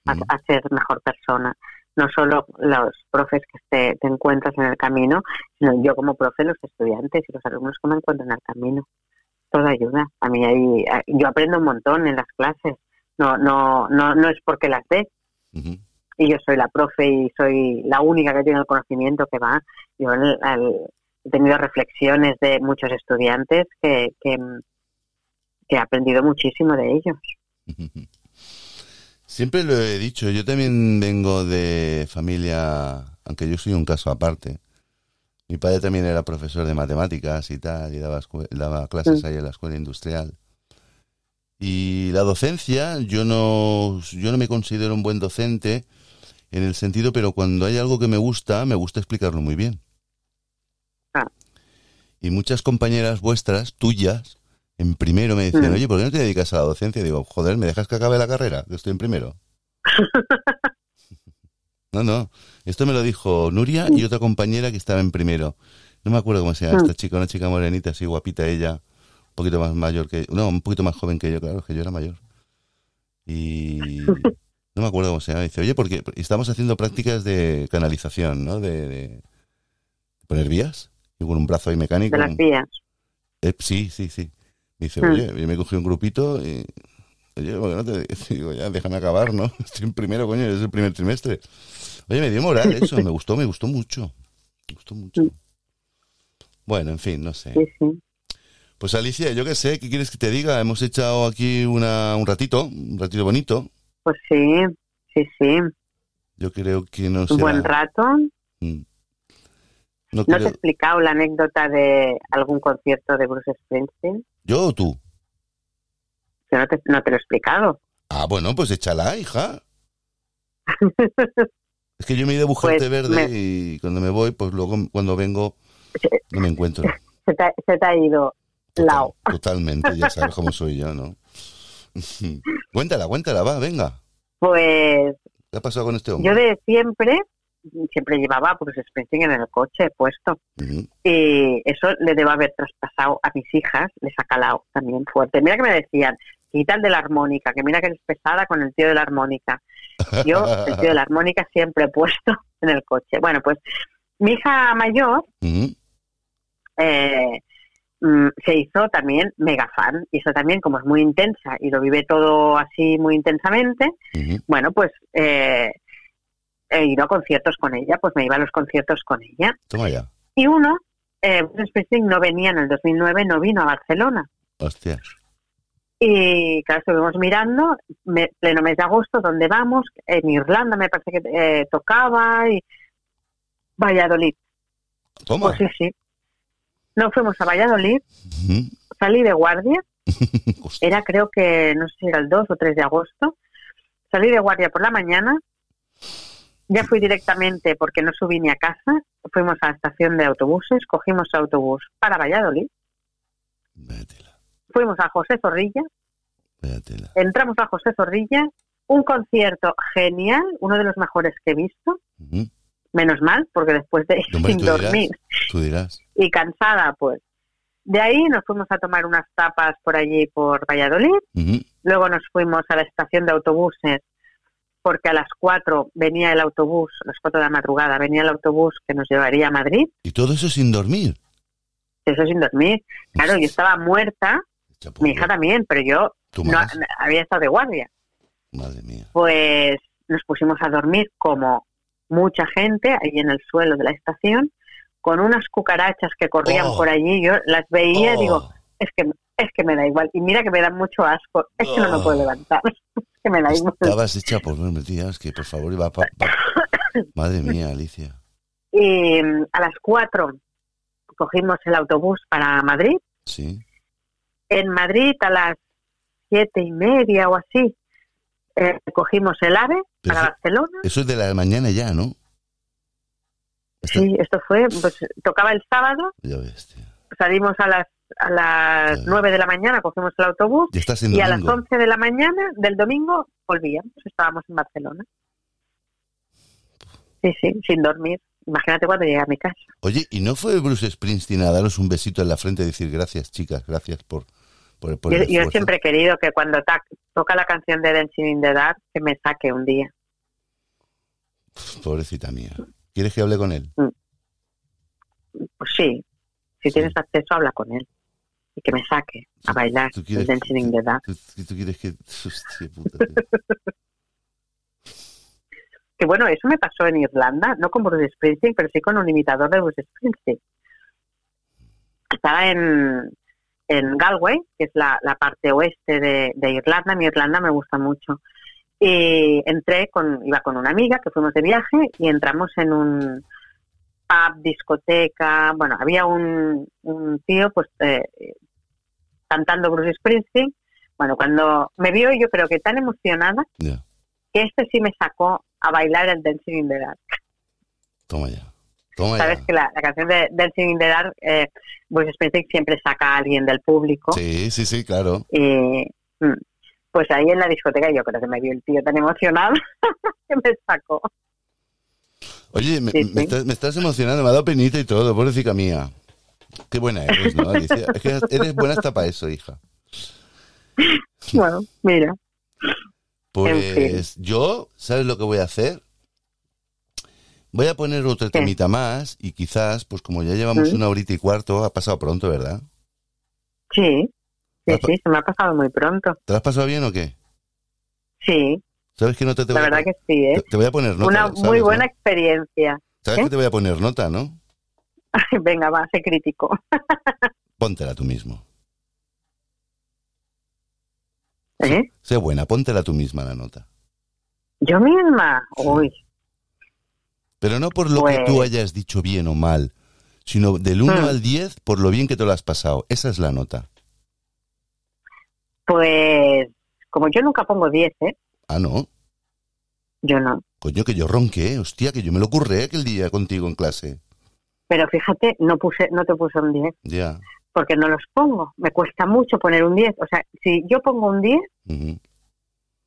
a, a ser mejor persona. No solo los profes que te, te encuentras en el camino, sino yo como profe, los estudiantes y los alumnos que me encuentro en el camino. toda ayuda. A mí ahí, yo aprendo un montón en las clases. No, no, no, no es porque las. Ujú. Y yo soy la profe y soy la única que tiene el conocimiento que va. Yo he tenido reflexiones de muchos estudiantes que, que, que he aprendido muchísimo de ellos. Siempre lo he dicho, yo también vengo de familia, aunque yo soy un caso aparte. Mi padre también era profesor de matemáticas y tal, y daba, daba clases Mm. ahí en la escuela industrial. Y la docencia, yo no, yo no me considero un buen docente en el sentido, pero cuando hay algo que me gusta, me gusta explicarlo muy bien. Ah. Y muchas compañeras vuestras, tuyas, en primero me decían, Mm. oye, ¿por qué no te dedicas a la docencia? digo, joder, ¿me dejas que acabe la carrera? Que estoy en primero. [laughs] No, no. Esto me lo dijo Nuria y otra compañera que estaba en primero. No me acuerdo cómo se llama Mm. esta chica, una chica morenita, así guapita ella, poquito más mayor que... No, un poquito más joven que yo, claro, que yo era mayor. Y... [laughs] No me acuerdo cómo se llama. Dice, oye, porque estamos haciendo prácticas de canalización, ¿no? De, de poner vías y con un brazo ahí mecánico. De las vías. Eh, sí, sí, sí. Dice, Mm. oye, yo me cogí un grupito y... Oye, ¿por qué no te...? [laughs] Digo, ya, déjame acabar, ¿no? [laughs] Estoy en primero, coño, es el primer trimestre. Oye, me dio moral eso, me gustó, me gustó mucho. Me gustó mucho. Mm. Bueno, en fin, no sé. Sí, sí. Pues Alicia, yo qué sé, ¿qué quieres que te diga? Hemos echado aquí una, un ratito, un ratito bonito. Pues sí, sí, sí. Yo creo que no Un será... buen rato. Mm. No ¿No te he explicado la anécdota de algún concierto de Bruce Springsteen? ¿Yo o tú? Que no te, no te lo he explicado. Ah, bueno, pues échala, hija. [laughs] Es que yo me he ido a Bujarte Pues Verde me- y cuando me voy, pues luego cuando vengo no me encuentro. Se te, ha- se te ha ido Total- [laughs] totalmente, ya sabes cómo soy yo, ¿no? [laughs] cuéntala, cuéntala, va, venga. Pues ¿Qué ha pasado con este hombre? yo de siempre, siempre llevaba Bruce Springsteen en el coche puesto. Y eso le debo haber traspasado a mis hijas, les ha calado también fuerte. Mira que me decían, quita el de la armónica, que mira que es pesada con el tío de la armónica. Yo, el tío de la armónica siempre he puesto [laughs] en el coche. Bueno, pues mi hija mayor eh, mm, se hizo también mega fan, y eso también como es muy intensa y lo vive todo así muy intensamente, bueno, pues eh, he ido a conciertos con ella, pues me iba a los conciertos con ella. Toma ya. Y uno, eh, no venía en el 2009, no vino a Barcelona. Hostia. Y claro, estuvimos mirando, me- pleno mes de agosto, ¿dónde vamos? En Irlanda me parece que eh, tocaba y Valladolid. Toma. Pues sí, sí. No fuimos a Valladolid, salí de guardia, [laughs] era creo que, no sé si era el 2 o 3 de agosto, salí de guardia por la mañana, ya fui directamente porque no subí ni a casa, fuimos a la estación de autobuses, cogimos autobús para Valladolid, Véatela, fuimos a José Zorrilla, véatela. entramos a José Zorrilla, un concierto genial, uno de los mejores que he visto, menos mal, porque después de [laughs] sin dirás. dormir. Tú dirás. Y cansada, pues. De ahí nos fuimos a tomar unas tapas por allí, por Valladolid, luego nos fuimos a la estación de autobuses, porque a las 4 venía el autobús, a las 4 de la madrugada venía el autobús que nos llevaría a Madrid, Y todo eso sin dormir. eso sin dormir. Claro, yo estaba muerta, Chapo, mi hija también, pero yo Tú no había estado de guardia. Madre mía. pues nos pusimos a dormir como mucha gente ahí en el suelo de la estación con unas cucarachas que corrían Oh. por allí yo las veía y Oh. digo es que es que me da igual y mira que me dan mucho asco es que no me Oh. puedo levantar [laughs] es que me da igual Estabas hecha por tía. Es que, por favor, iba pa- pa- [coughs] Madre mía, Alicia. y mm, a las cuatro cogimos el autobús para Madrid Sí. en Madrid a las siete y media o así eh, cogimos el AVE Pero para Barcelona Eso es de la mañana ya, ¿no? Sí esto fue pues tocaba el sábado Ya ves, tío. salimos a las a las. 9 de la mañana, cogimos el autobús estás y a las domingo. 11 de la mañana del domingo volvíamos, estábamos en Barcelona. Sí, sí, sin dormir. Imagínate cuando llegué a mi casa. Oye, ¿y no fue Bruce Springsteen a daros un besito en la frente y decir gracias, chicas, gracias por, por, por Yo, el yo esfuerzo"? siempre he querido que cuando ta- toca la canción de Dancing in the Dark, que me saque un día. Pobrecita mía. ¿Quieres que hable con él? Pues sí, si Sí. tienes acceso, habla con él. y que me saque a bailar ¿Tú el quieres, Dancing the Dark. tú- tú quieres que... [laughs] Hostia puta, tío. [laughs] Que bueno, eso me pasó en Irlanda, no con Bruce Springsteen, pero sí con un imitador de Bruce Springsteen. Estaba en, en Galway, que es la, la parte oeste de, de Irlanda. Mi Irlanda me gusta mucho. Y entré con, iba con una amiga que fuimos de viaje y entramos en un pub, discoteca. Bueno, había un, un tío pues eh, cantando Bruce Springsteen. Bueno, cuando me vio, yo creo que tan emocionada que este sí me sacó a bailar el Dancing in the Dark. toma ya. Toma Sabes ya. que la, la canción de Dancing in the Dark, eh, Bruce Springsteen siempre saca a alguien del público. Sí, sí, sí, claro. Y mm, pues ahí en la discoteca yo creo que me vio el tío tan emocionado [laughs] que me sacó. Oye, me, Sí, me sí. estás, me estás emocionando, me ha dado penita y todo, pobrecita mía. Qué buena eres, ¿no? Es que eres buena hasta para eso, hija. [laughs] Bueno, mira. Pues yo, ¿sabes lo que voy a hacer? Voy a poner otro ¿Qué? temita más y quizás, pues como ya llevamos ¿Mm? una horita y cuarto, ha pasado pronto, ¿verdad? Sí, sí, sí, se me ha pasado muy pronto. ¿Te lo has pasado bien o qué? Sí, ¿Sabes que nota te la voy a verdad que sí, ¿eh? Te, te voy a poner nota. Una ¿sabes, muy no? buena experiencia. ¿Sabes ¿Qué? que te voy a poner nota, no? [laughs] Venga, va, sé crítico. [laughs] Póntela tú mismo. ¿Eh? Sé buena, póntela tú misma la nota. Yo misma, uy, Pero no por lo que Pues- tú hayas dicho bien o mal, sino del 1 Hmm. al 10 por lo bien que te lo has pasado. Esa es la nota. Pues como yo nunca pongo 10, ¿eh? Ah, no. Yo no. Coño, que yo ronqué. Hostia, que yo me lo ocurré aquel día contigo en clase. Pero fíjate, no puse, no te puse un 10, Ya. porque no los pongo. Me cuesta mucho poner un 10. O sea, si yo pongo un 10, Ujú.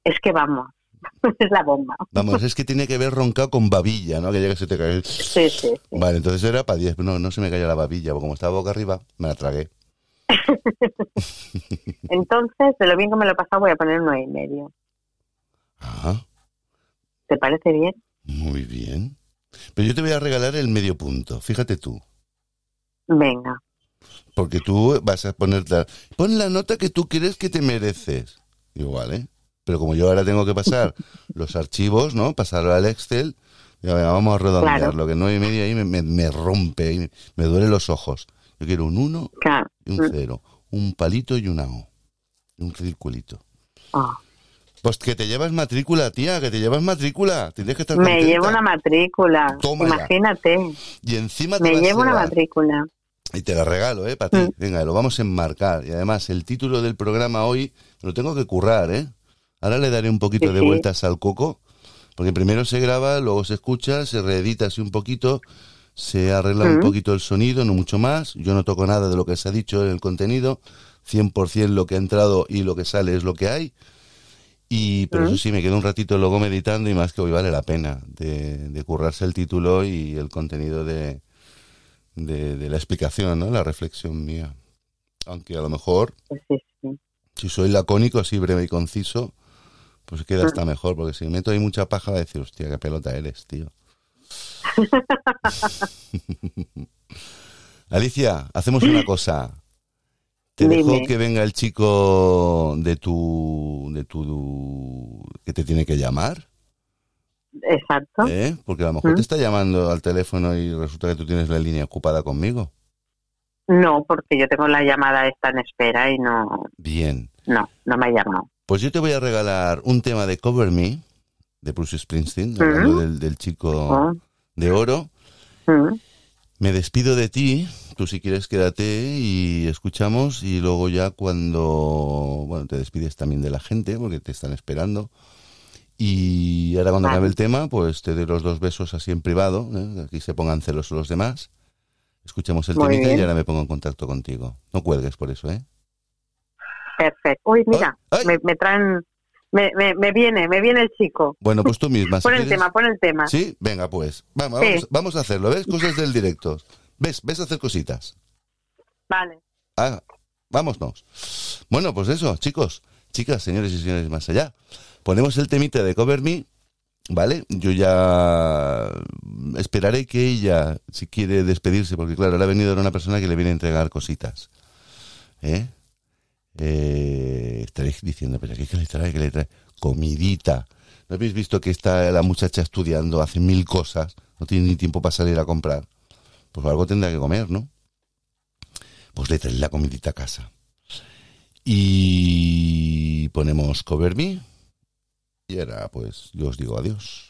es que vamos, [laughs] es la bomba. Vamos, es que tiene que ver roncado con babilla, ¿no? Que llega y se te cae. Sí, sí, sí. Vale, entonces era para 10. No, no se me cayó la babilla, porque como estaba boca arriba, me la tragué. [laughs] Entonces, de lo bien que me lo he pasado, voy a poner un 9 y medio. Ah, ¿Te parece bien? muy bien. Pero yo te voy a regalar el medio punto, fíjate tú. Venga. Porque tú vas a poner la... Pon la nota que tú crees que te mereces. Igual, ¿eh? Pero como yo ahora tengo que pasar [laughs] los archivos, ¿no? Pasarlo al Excel, ya, vamos a redondearlo, Claro. que nueve y medio ahí me, me- me rompe, y me duelen los ojos. Yo quiero un 1 Claro. Y un 0, un palito y una O, un circulito. Oh. Pues que te llevas matrícula, tía, que te llevas matrícula. Tienes que estar Me contenta. llevo una matrícula. Imagínate. Y encima te Me vas a llevo una matrícula. Y te la regalo, ¿eh? Para ti. Mm. Venga, lo vamos a enmarcar. Y además, el título del programa hoy lo tengo que currar, ¿eh? Ahora le daré un poquito Sí, de sí. vueltas al coco. Porque primero se graba, luego se escucha, se reedita así un poquito, se arregla un Mm. poquito el sonido, no mucho más. Yo no toco nada de lo que se ha dicho en el contenido. 100% lo que ha entrado y lo que sale es lo que hay. Y, pero Mm. eso sí, me quedo un ratito luego meditando y más que hoy vale la pena de, de currarse el título y el contenido de, de, de la explicación, ¿no? La reflexión mía. Aunque a lo mejor, Pues sí, sí. si soy lacónico, así breve y conciso, pues queda hasta mejor, porque si meto ahí mucha paja, va a decir, hostia, qué pelota eres, tío. [laughs] Alicia, hacemos una cosa. Te dejo Dime. que venga el chico de tu, de tu, que te tiene que llamar, Exacto. ¿eh? Porque a lo mejor ¿Mm? te está llamando al teléfono y resulta que tú tienes la línea ocupada conmigo. No, porque yo tengo la llamada esta en espera y no, Bien. no, no me ha llamado. Pues yo te voy a regalar un tema de Cover Me, de Bruce Springsteen, hablando del, del chico Oh, de oro. mm. Me despido de ti, tú si quieres quédate y escuchamos y luego ya cuando, bueno, te despides también de la gente porque te están esperando. Y ahora cuando acabe el tema, pues te doy los dos besos así en privado, ¿eh? aquí se pongan celosos los demás. Escuchemos el Muy temita y ahora me pongo en contacto contigo. No cuelgues por eso, ¿eh? Perfecto. Uy, mira, me traen, me, me, me viene, me viene el chico. Bueno, pues tú misma. si Pon el quieres- tema, pon el tema. Sí, venga, pues. Vamos, Sí. vamos, vamos a hacerlo, ¿ves? Cosas del directo. ¿Ves? ¿Ves hacer cositas? Vale. Ah, vámonos. Bueno, pues eso, chicos, chicas, señores y señores más allá. Ponemos el temita de Cover Me, ¿vale? Yo ya esperaré que ella, si quiere despedirse, porque claro, ahora ha venido una persona que le viene a entregar cositas. ¿eh? Eh, estaréis diciendo, pero ¿qué, qué le trae? ¿Qué le trae? Comidita. ¿No habéis visto que está la muchacha estudiando, hace mil cosas, no tiene ni tiempo para salir a comprar? Pues algo tendrá que comer, ¿no? Pues le trae la comidita a casa. Y ponemos Cover Me. Y ahora, pues, yo os digo adiós.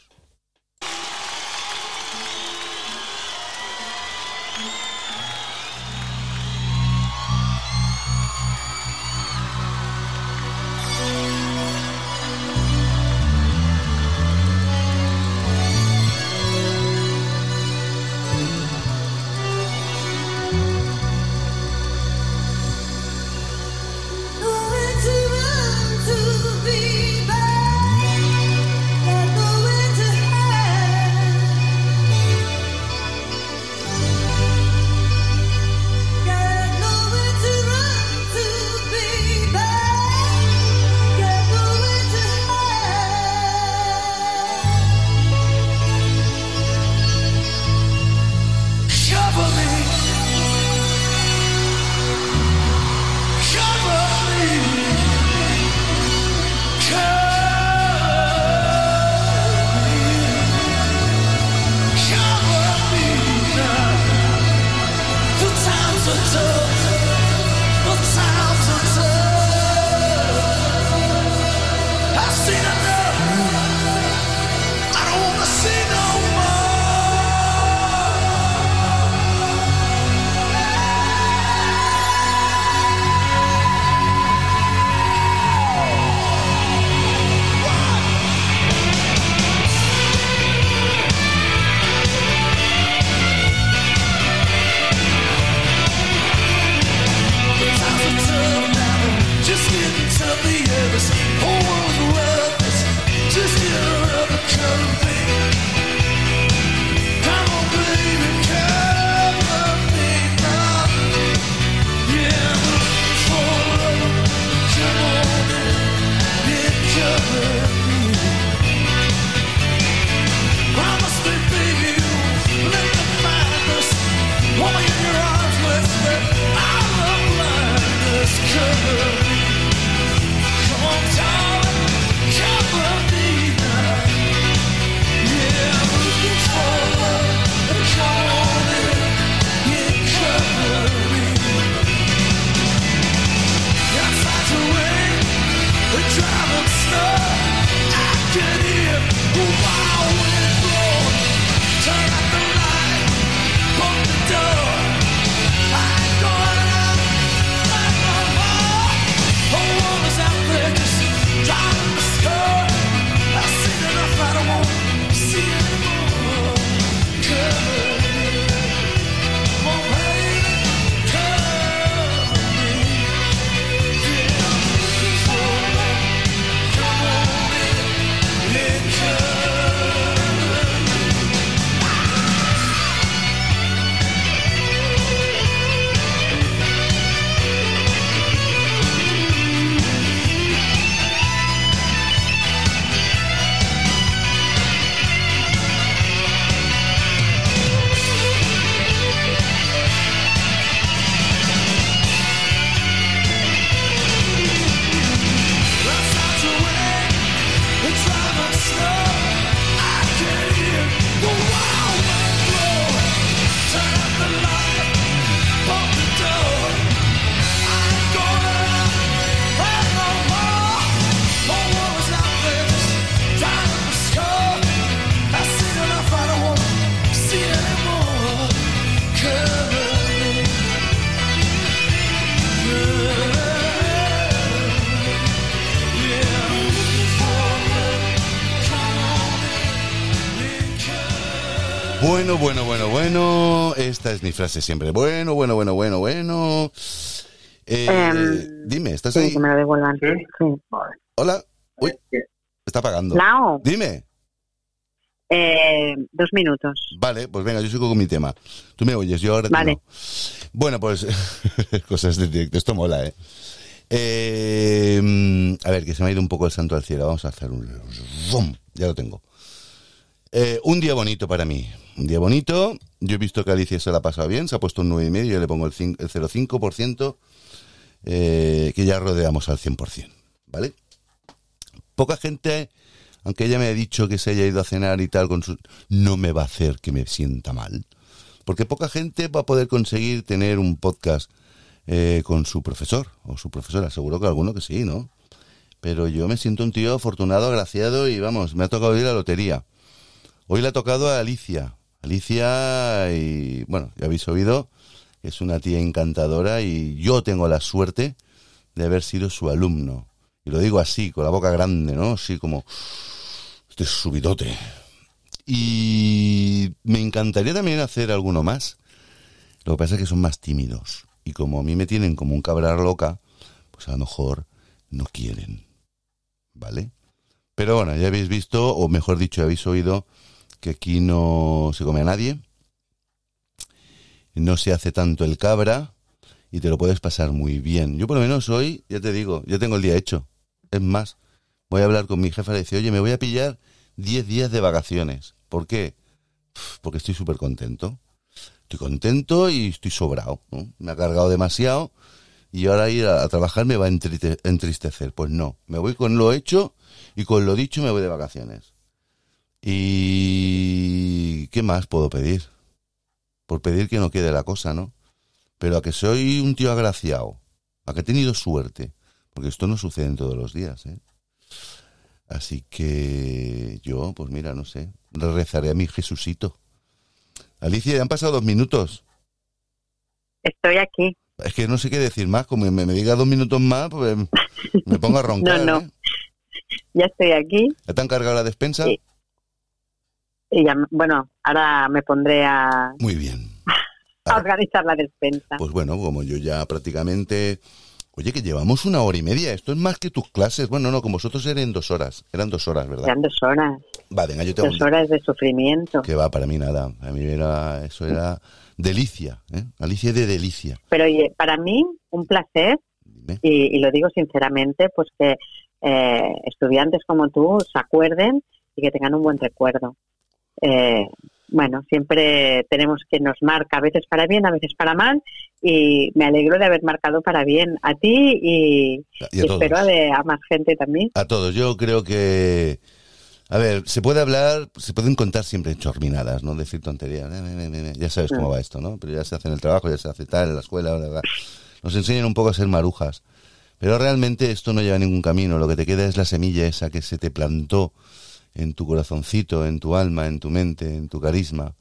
Esta es mi frase siempre. Bueno, bueno, bueno, bueno, bueno. Eh, Em, dime, ¿estás Sí, ahí? que me lo devuelvan. Sí. Hola. Uy, está apagando. Lao, Dime. eh, dos minutos. Vale, pues venga, yo sigo con mi tema. Tú me oyes, yo ahora tú Vale. no. Bueno, pues [laughs] cosas de directo, esto mola, ¿eh? Eh, mm, A ver, que se me ha ido un poco el santo al cielo. Vamos a hacer un... ¡Zum! Ya lo tengo. Eh, un día bonito para mí. Un día bonito. Yo he visto que Alicia se la ha pasado bien, se ha puesto un 9,5, yo le pongo el, cin- el 0,5%. eh, que ya rodeamos al 100%, ¿vale? Poca gente, aunque ella me ha dicho que se haya ido a cenar y tal, con su, no me va a hacer que me sienta mal. Porque poca gente va a poder conseguir tener un podcast eh, con su profesor o su profesora. Seguro que alguno que sí, ¿no? Pero yo me siento un tío afortunado, agraciado y vamos, me ha tocado ir a la lotería. Hoy le ha tocado a Alicia. Alicia, y bueno, ya habéis oído, es una tía encantadora y yo tengo la suerte de haber sido su alumno. Y lo digo así, con la boca grande, ¿no? Así como, este subidote. Y me encantaría también hacer alguno más. Lo que pasa es que son más tímidos. Y como a mí me tienen como un cabrar loca, pues a lo mejor no quieren. ¿Vale? Pero bueno, ya habéis visto, o mejor dicho, habéis oído que aquí no se come a nadie. No se hace tanto el cabra y te lo puedes pasar muy bien. Yo por lo menos hoy, ya te digo, ya tengo el día hecho. Es más, voy a hablar con mi jefa y le decir, oye, me voy a pillar 10 días de vacaciones. ¿Por qué? Porque estoy súper contento. Estoy contento y estoy sobrado. ¿no? Me ha cargado demasiado y ahora ir a, trabajar me va a entriste- entristecer. Pues no, me voy con lo hecho y con lo dicho me voy de vacaciones. ¿Y qué más puedo pedir? Por pedir que no quede la cosa, ¿no? Pero a que soy un tío agraciado, a que he tenido suerte, porque esto no sucede en todos los días, ¿eh? Así que yo, pues mira, no sé, rezaré a mi Jesucito. Alicia, ya han pasado dos minutos. Estoy aquí. Es que no sé qué decir más, como me, me diga dos minutos más, pues me pongo a [laughs] roncar. No, no. ¿eh? Ya estoy aquí. ¿Ya te han cargado la despensa? Sí. Y ya, bueno, ahora me pondré a, Muy bien. [laughs] a organizar la despensa. Pues bueno, como yo ya prácticamente... Oye, que llevamos una hora y media. Esto es más que tus clases. Bueno, no, como vosotros eran dos horas. Eran dos horas, ¿verdad? Eran dos horas. Va, venga, yo tengo... Dos horas de sufrimiento. Que va, para mí nada. A mí era... Eso era delicia, ¿eh? Alicia de delicia. Pero oye, para mí, un placer, y lo digo sinceramente, pues que eh, estudiantes como tú se acuerden y que tengan un buen recuerdo. Eh, bueno, siempre tenemos que nos marca, a veces para bien, a veces para mal, y me alegro de haber marcado para bien a ti y, Y a y espero a, todos. de, a más gente también. A todos. Yo creo que... A ver, se puede hablar, se pueden contar siempre chorminadas, ¿no? Decir tonterías. Ne, ne, ne. Ya sabes cómo va esto, ¿no? Pero ya se hace en el trabajo, ya se hace tal, en la escuela, bla, bla. Nos enseñan un poco a ser marujas. Pero realmente esto no lleva a ningún camino. Lo que te queda es la semilla esa que se te plantó en tu corazoncito, en tu alma, en tu mente, en tu carisma.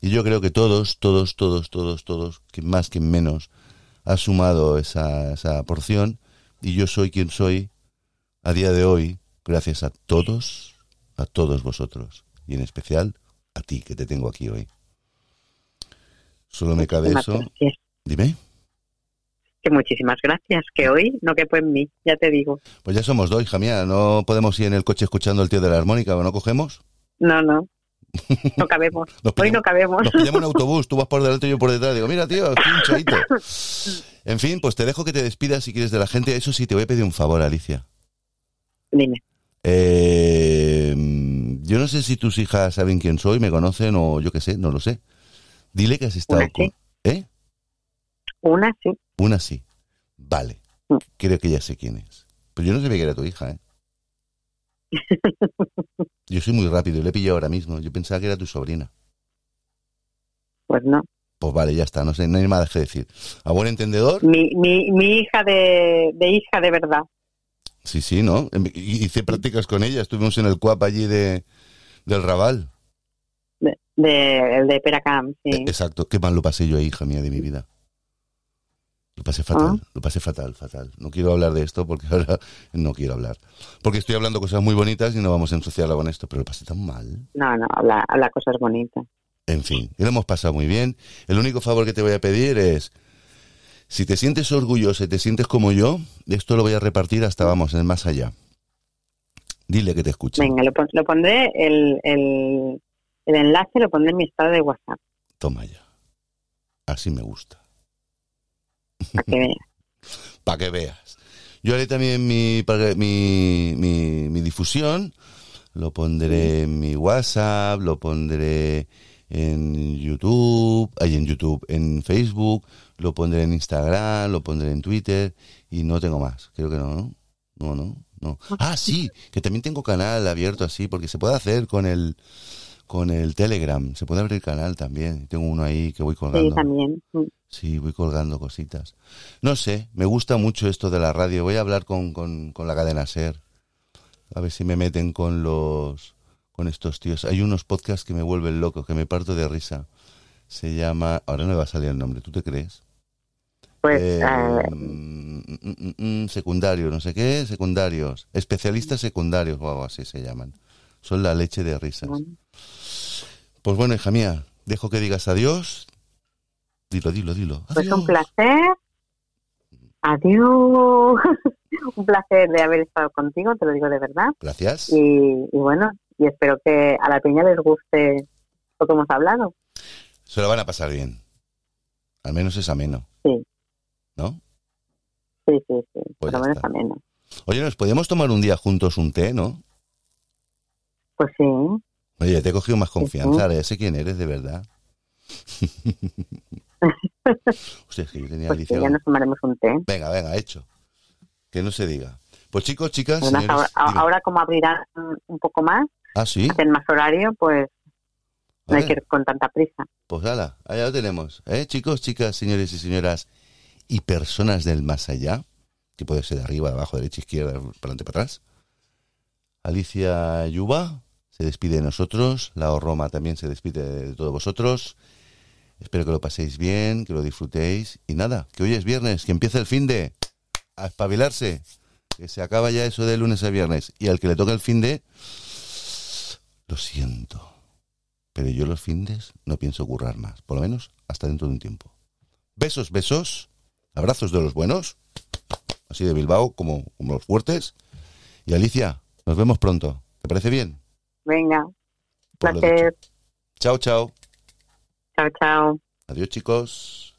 Y yo creo que todos, todos, todos, todos, todos, que más que menos, ha sumado esa, esa porción. Y yo soy quien soy a día de hoy, gracias a todos, a todos vosotros. Y en especial a ti, que te tengo aquí hoy. Solo me cabe eso. Dime. Que muchísimas gracias, que hoy no quepo en mí, ya te digo. Pues ya somos dos, hija mía. No podemos ir en el coche escuchando el tío de la armónica, ¿o no cogemos? No, no, no cabemos. [laughs] Nos Hoy no cabemos. Nos pillamos en [laughs] autobús, tú vas por delante y yo por detrás. Digo, mira, tío, estoy hinchadito. [laughs] En fin, pues te dejo que te despidas si quieres de la gente. Eso sí, te voy a pedir un favor, Alicia. Dime. Eh, yo no sé si tus hijas saben quién soy, me conocen o yo qué sé, no lo sé. Dile que has estado Una sí. con... ¿Eh? Una sí. Una sí. Vale. Mm. Creo que ya sé quién es. Pero yo no sabía que era tu hija, ¿eh? [laughs] Yo soy muy rápido le he pillado ahora mismo. Yo pensaba que era tu sobrina. Pues no. Pues vale, ya está. No sé, no hay más que decir. A buen entendedor, Mi, mi, mi hija de, de hija de verdad. sí, sí, ¿no? Em- Hice prácticas con ella. Estuvimos en el CUAP allí de, del Raval. De, de, el de Peracam, sí. Eh, Exacto. Qué mal lo pasé yo ahí, hija mía, de mi vida. Lo pasé fatal, Ah. lo pasé fatal, fatal. No quiero hablar de esto porque [laughs] ahora no quiero hablar. Porque estoy hablando cosas muy bonitas y no vamos a ensuciarla con esto, pero lo pasé tan mal. No, no, habla, habla cosas bonitas. En fin, y lo hemos pasado muy bien. El único favor que te voy a pedir es, si te sientes orgulloso y te sientes como yo, esto lo voy a repartir hasta, vamos, en más allá. Dile que te escuche. Venga, lo, lo pondré, el, el, el enlace lo pondré en mi estado de WhatsApp, Toma ya. Así me gusta. Para que veas. [laughs] Para que veas. Yo haré también mi, mi, mi, mi difusión lo pondré en mi WhatsApp, lo pondré en YouTube, ahí en YouTube, en Facebook, lo pondré en Instagram, lo pondré en Twitter y no tengo más. Creo que no, ¿no? No, no, no. Ah, sí, que también tengo canal abierto así, porque se puede hacer con el con el Telegram, se puede abrir canal también. Tengo uno ahí que voy colgando. Sí, también. Sí, voy colgando cositas. No sé, me gusta mucho esto de la radio. Voy a hablar con, con, con la cadena SER. A ver si me meten con los con estos tíos. Hay unos podcasts que me vuelven loco, que me parto de risa. Se llama, ahora no me va a salir el nombre, ¿tú te crees? Pues Eh, eh, mm, mm, mm, mm, secundario, no sé qué, secundarios. Especialistas secundarios o algo así se llaman. Son la leche de risas. bueno, Pues bueno, hija mía, dejo que digas adiós. Dilo, dilo, dilo. pues un placer. Adiós. [laughs] un placer de haber estado contigo, te lo digo de verdad. Gracias. Y, y bueno, y espero que a la peña les guste lo que hemos hablado. Se lo van a pasar bien. Al menos es ameno. Sí. ¿No? Sí, sí, sí. Pues Por lo menos está. ameno. Oye, nos podíamos tomar un día juntos un té, ¿no? Pues sí. Oye, te he cogido más confianza, ahora ya sé quién eres de verdad. [laughs] Hostia, es que yo tenía Pues ya nos tomaremos un té. Venga, venga, hecho. Que no se diga. Pues chicos, chicas, Además, señores, ahora, como abrirán un poco más, Ah, sí. hacen más horario, pues no hay que ir con tanta prisa. Pues ala, allá lo tenemos. ¿eh? Chicos, chicas, señores y señoras y personas del más allá, que puede ser de arriba, de abajo, derecha, izquierda, para adelante, para atrás. Alicia Yuba se despide de nosotros, la Roma también se despide de todos vosotros. Espero que lo paséis bien, que lo disfrutéis. Y nada, que hoy es viernes, que empieza el fin de... A espabilarse, que se acaba ya eso de lunes a viernes. Y al que le toca el fin de... Lo siento. Pero yo los findes no pienso currar más, por lo menos hasta dentro de un tiempo. Besos, besos, abrazos de los buenos, así de Bilbao como, como los fuertes. Y Alicia, nos vemos pronto. ¿Te parece bien? Venga, placer. Chao, chao. Chao, chao. Adiós, chicos.